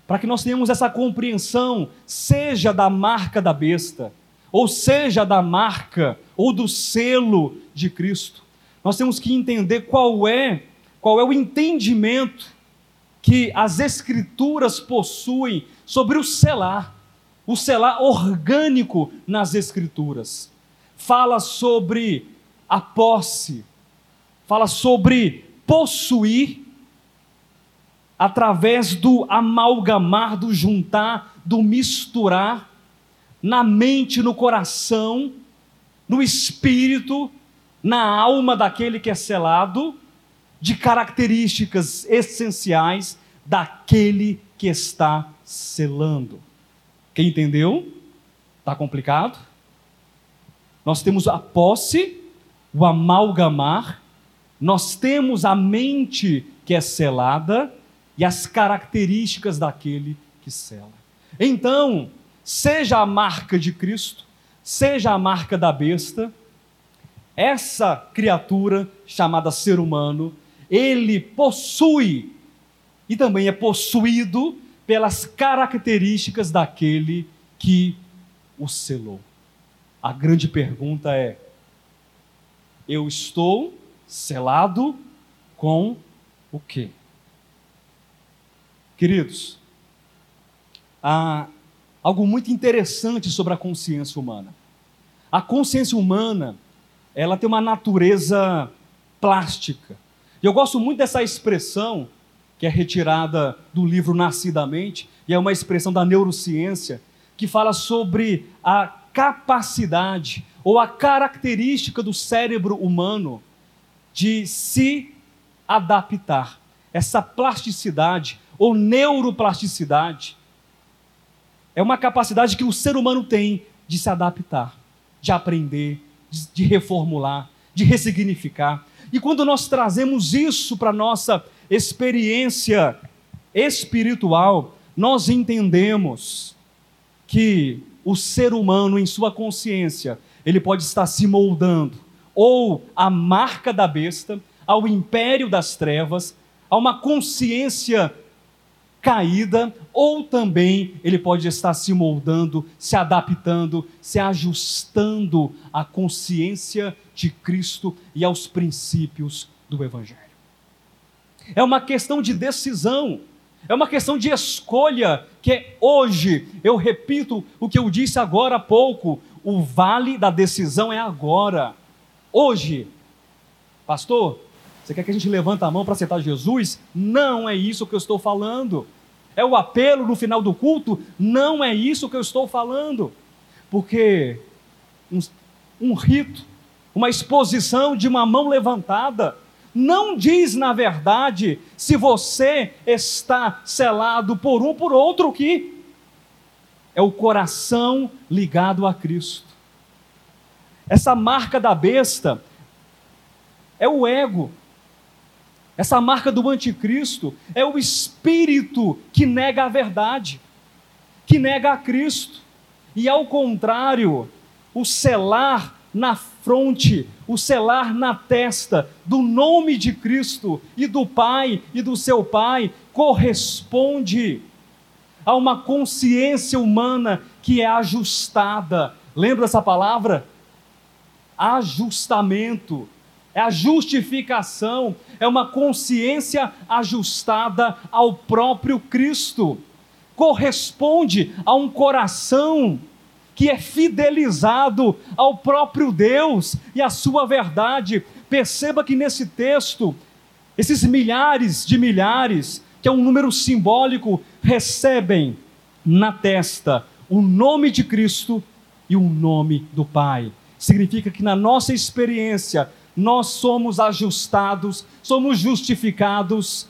Speaker 1: Para que nós tenhamos essa compreensão, seja da marca da besta, ou seja da marca ou do selo de Cristo. Nós temos que entender qual é, qual é o entendimento que as escrituras possuem sobre o selar, o selar orgânico nas escrituras. Fala sobre a posse, fala sobre possuir através do amalgamar, do juntar, do misturar na mente, no coração, no espírito, na alma daquele que é selado, de características essenciais daquele que está selando. Quem entendeu? Está complicado? Nós temos a posse, o amalgamar, nós temos a mente que é selada e as características daquele que sela. Então, seja a marca de Cristo, seja a marca da besta, essa criatura chamada ser humano, ele possui e também é possuído pelas características daquele que o selou. A grande pergunta é: eu estou selado com o quê? Queridos, há algo muito interessante sobre a consciência humana. A consciência humana, ela tem uma natureza plástica. E eu gosto muito dessa expressão que é retirada do livro Nascidamente, e é uma expressão da neurociência, que fala sobre a capacidade ou a característica do cérebro humano de se adaptar. Essa plasticidade ou neuroplasticidade é uma capacidade que o ser humano tem de se adaptar, de aprender, de reformular, de ressignificar. E quando nós trazemos isso para a nossa experiência espiritual, nós entendemos que o ser humano, em sua consciência, ele pode estar se moldando ou à marca da besta, ao império das trevas, a uma consciência caída, ou também ele pode estar se moldando, se adaptando, se ajustando à consciência de Cristo e aos princípios do Evangelho. É uma questão de decisão, é uma questão de escolha, que é hoje, eu repito o que eu disse agora há pouco, o vale da decisão é agora, hoje. Pastor, você quer que a gente levanta a mão para aceitar Jesus? Não é isso que eu estou falando. É o apelo no final do culto? Não é isso que eu estou falando. Porque um, um rito, uma exposição de uma mão levantada, não diz, na verdade, se você está selado por um por outro que é o coração ligado a Cristo. Essa marca da besta é o ego, essa marca do anticristo é o espírito que nega a verdade, que nega a Cristo. E ao contrário, o selar na fronte, o selar na testa do nome de Cristo e do Pai e do seu Pai corresponde a uma consciência humana que é ajustada. Lembra essa palavra? Ajustamento é a justificação, é uma consciência ajustada ao próprio Cristo. Corresponde a um coração que é fidelizado ao próprio Deus e à sua verdade. Perceba que nesse texto, esses milhares de milhares, que é um número simbólico, recebem na testa o nome de Cristo e o nome do Pai. Significa que na nossa experiência, nós somos ajustados, somos justificados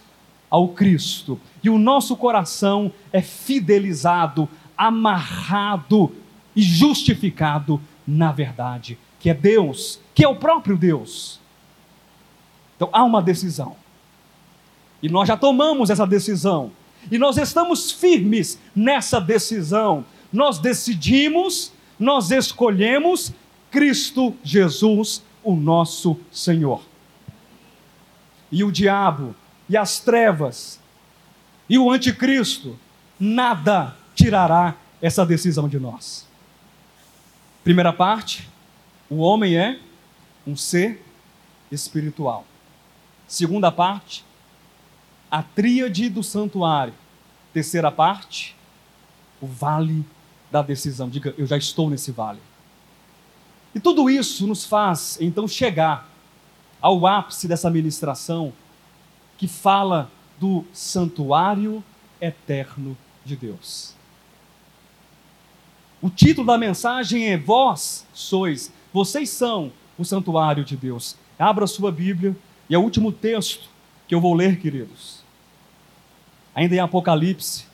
Speaker 1: ao Cristo. E o nosso coração é fidelizado, amarrado e justificado na verdade, que é Deus, que é o próprio Deus. Então há uma decisão. E nós já tomamos essa decisão. E nós estamos firmes nessa decisão. Nós decidimos nós escolhemos Cristo Jesus, o nosso Senhor. E o diabo, e as trevas, e o anticristo, nada tirará essa decisão de nós. Primeira parte, o homem é um ser espiritual. Segunda parte, a tríade do santuário. Terceira parte, o vale da decisão. Diga, eu já estou nesse vale. E tudo isso nos faz, então, chegar ao ápice dessa ministração que fala do santuário eterno de Deus. O título da mensagem é Vós sois, vocês são o santuário de Deus. Abra sua Bíblia e é o último texto que eu vou ler, queridos. Ainda em Apocalipse,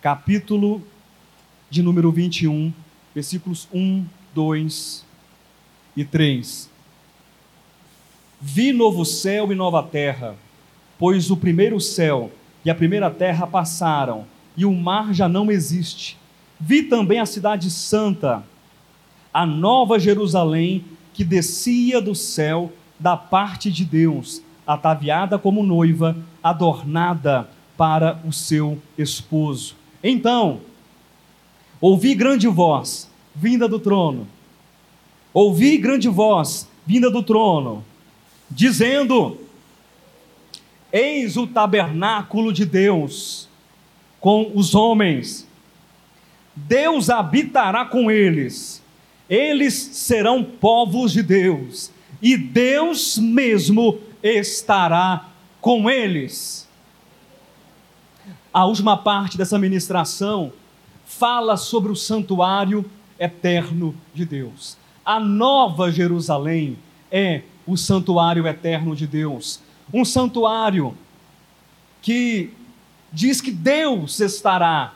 Speaker 1: capítulo de número 21, versículos 1, 2 e 3. Vi novo céu e nova terra, pois o primeiro céu e a primeira terra passaram, e o mar já não existe. Vi também a cidade santa, a nova Jerusalém, que descia do céu da parte de Deus, ataviada como noiva, adornada para o seu esposo. Então, ouvi grande voz vinda do trono, ouvi grande voz vinda do trono, dizendo: Eis o tabernáculo de Deus com os homens, Deus habitará com eles, eles serão povos de Deus, e Deus mesmo estará com eles. A última parte dessa ministração fala sobre o santuário eterno de Deus. A nova Jerusalém é o santuário eterno de Deus. Um santuário que diz que Deus estará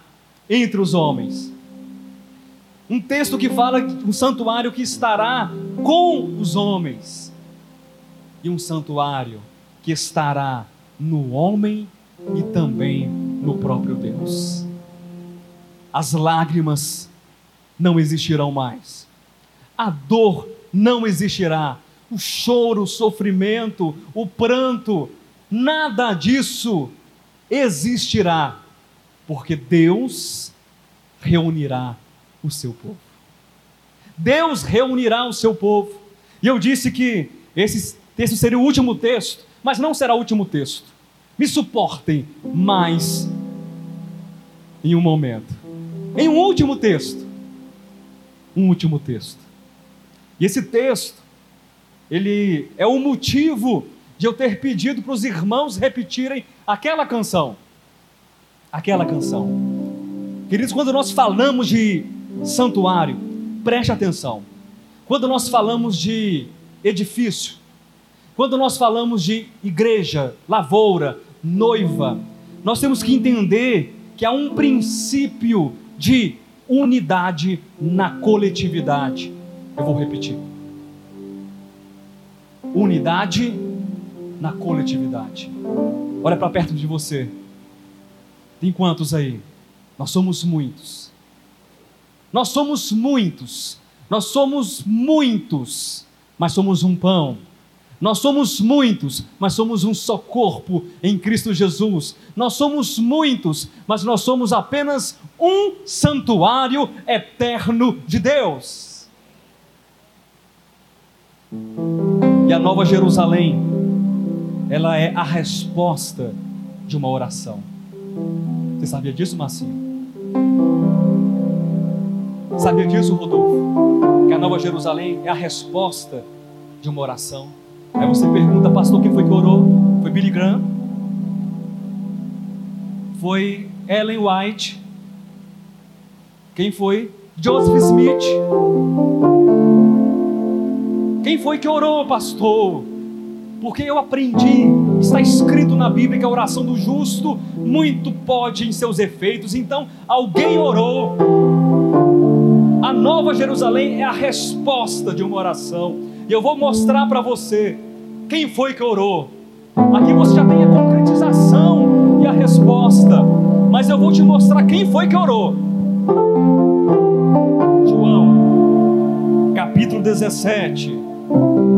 Speaker 1: entre os homens. Um texto que fala um santuário que estará com os homens. E um santuário que estará no homem e também no próprio Deus. As lágrimas não existirão mais, a dor não existirá, o choro, o sofrimento, o pranto, nada disso existirá, porque Deus reunirá o seu povo. Deus reunirá o seu povo. E eu disse que esse texto seria o último texto, mas não será o último texto. Me suportem mais em um momento. Em um último texto. Um último texto. E esse texto, ele é o motivo de eu ter pedido para os irmãos repetirem aquela canção. Aquela canção. Queridos, quando nós falamos de santuário, preste atenção. Quando nós falamos de edifício, quando nós falamos de igreja, lavoura, noiva, nós temos que entender que há um princípio de unidade na coletividade. Eu vou repetir. Unidade na coletividade. Olha para perto de você. Tem quantos aí? Nós somos muitos. Nós somos muitos. Nós somos muitos, mas somos um pão. Nós somos muitos, mas somos um só corpo em Cristo Jesus. Nós somos muitos, mas nós somos apenas um santuário eterno de Deus. E a Nova Jerusalém, ela é a resposta de uma oração. Você sabia disso, Marcinho? Sabia disso, Rodolfo? Que a Nova Jerusalém é a resposta de uma oração. Aí você pergunta, pastor, quem foi que orou? Foi Billy Graham? Foi Ellen White? Quem foi? Joseph Smith? Quem foi que orou, pastor? Porque eu aprendi, está escrito na Bíblia que a oração do justo muito pode em seus efeitos. Então, alguém orou. A Nova Jerusalém é a resposta de uma oração. E eu vou mostrar para você quem foi que orou? Aqui você já tem a concretização e a resposta. Mas eu vou te mostrar quem foi que orou. João, capítulo 17,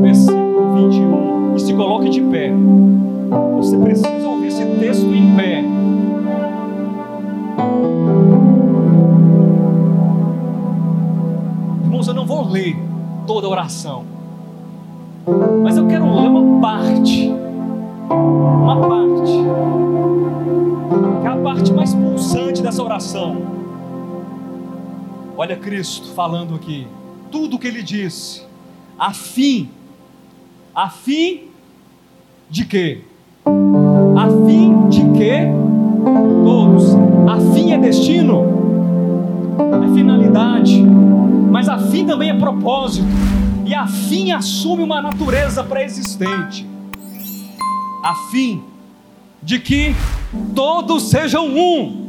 Speaker 1: versículo 21. E se coloque de pé. Você precisa ouvir esse texto em pé. Irmãos, eu não vou ler toda a oração mas eu quero ler uma parte. Uma parte. Que é a parte mais pulsante dessa oração. Olha Cristo falando aqui. Tudo o que ele disse. A fim. A fim de quê? A fim de que todos. A fim é destino, é finalidade, mas a fim também é propósito. E a fim assume uma natureza pré-existente. A fim de que todos sejam um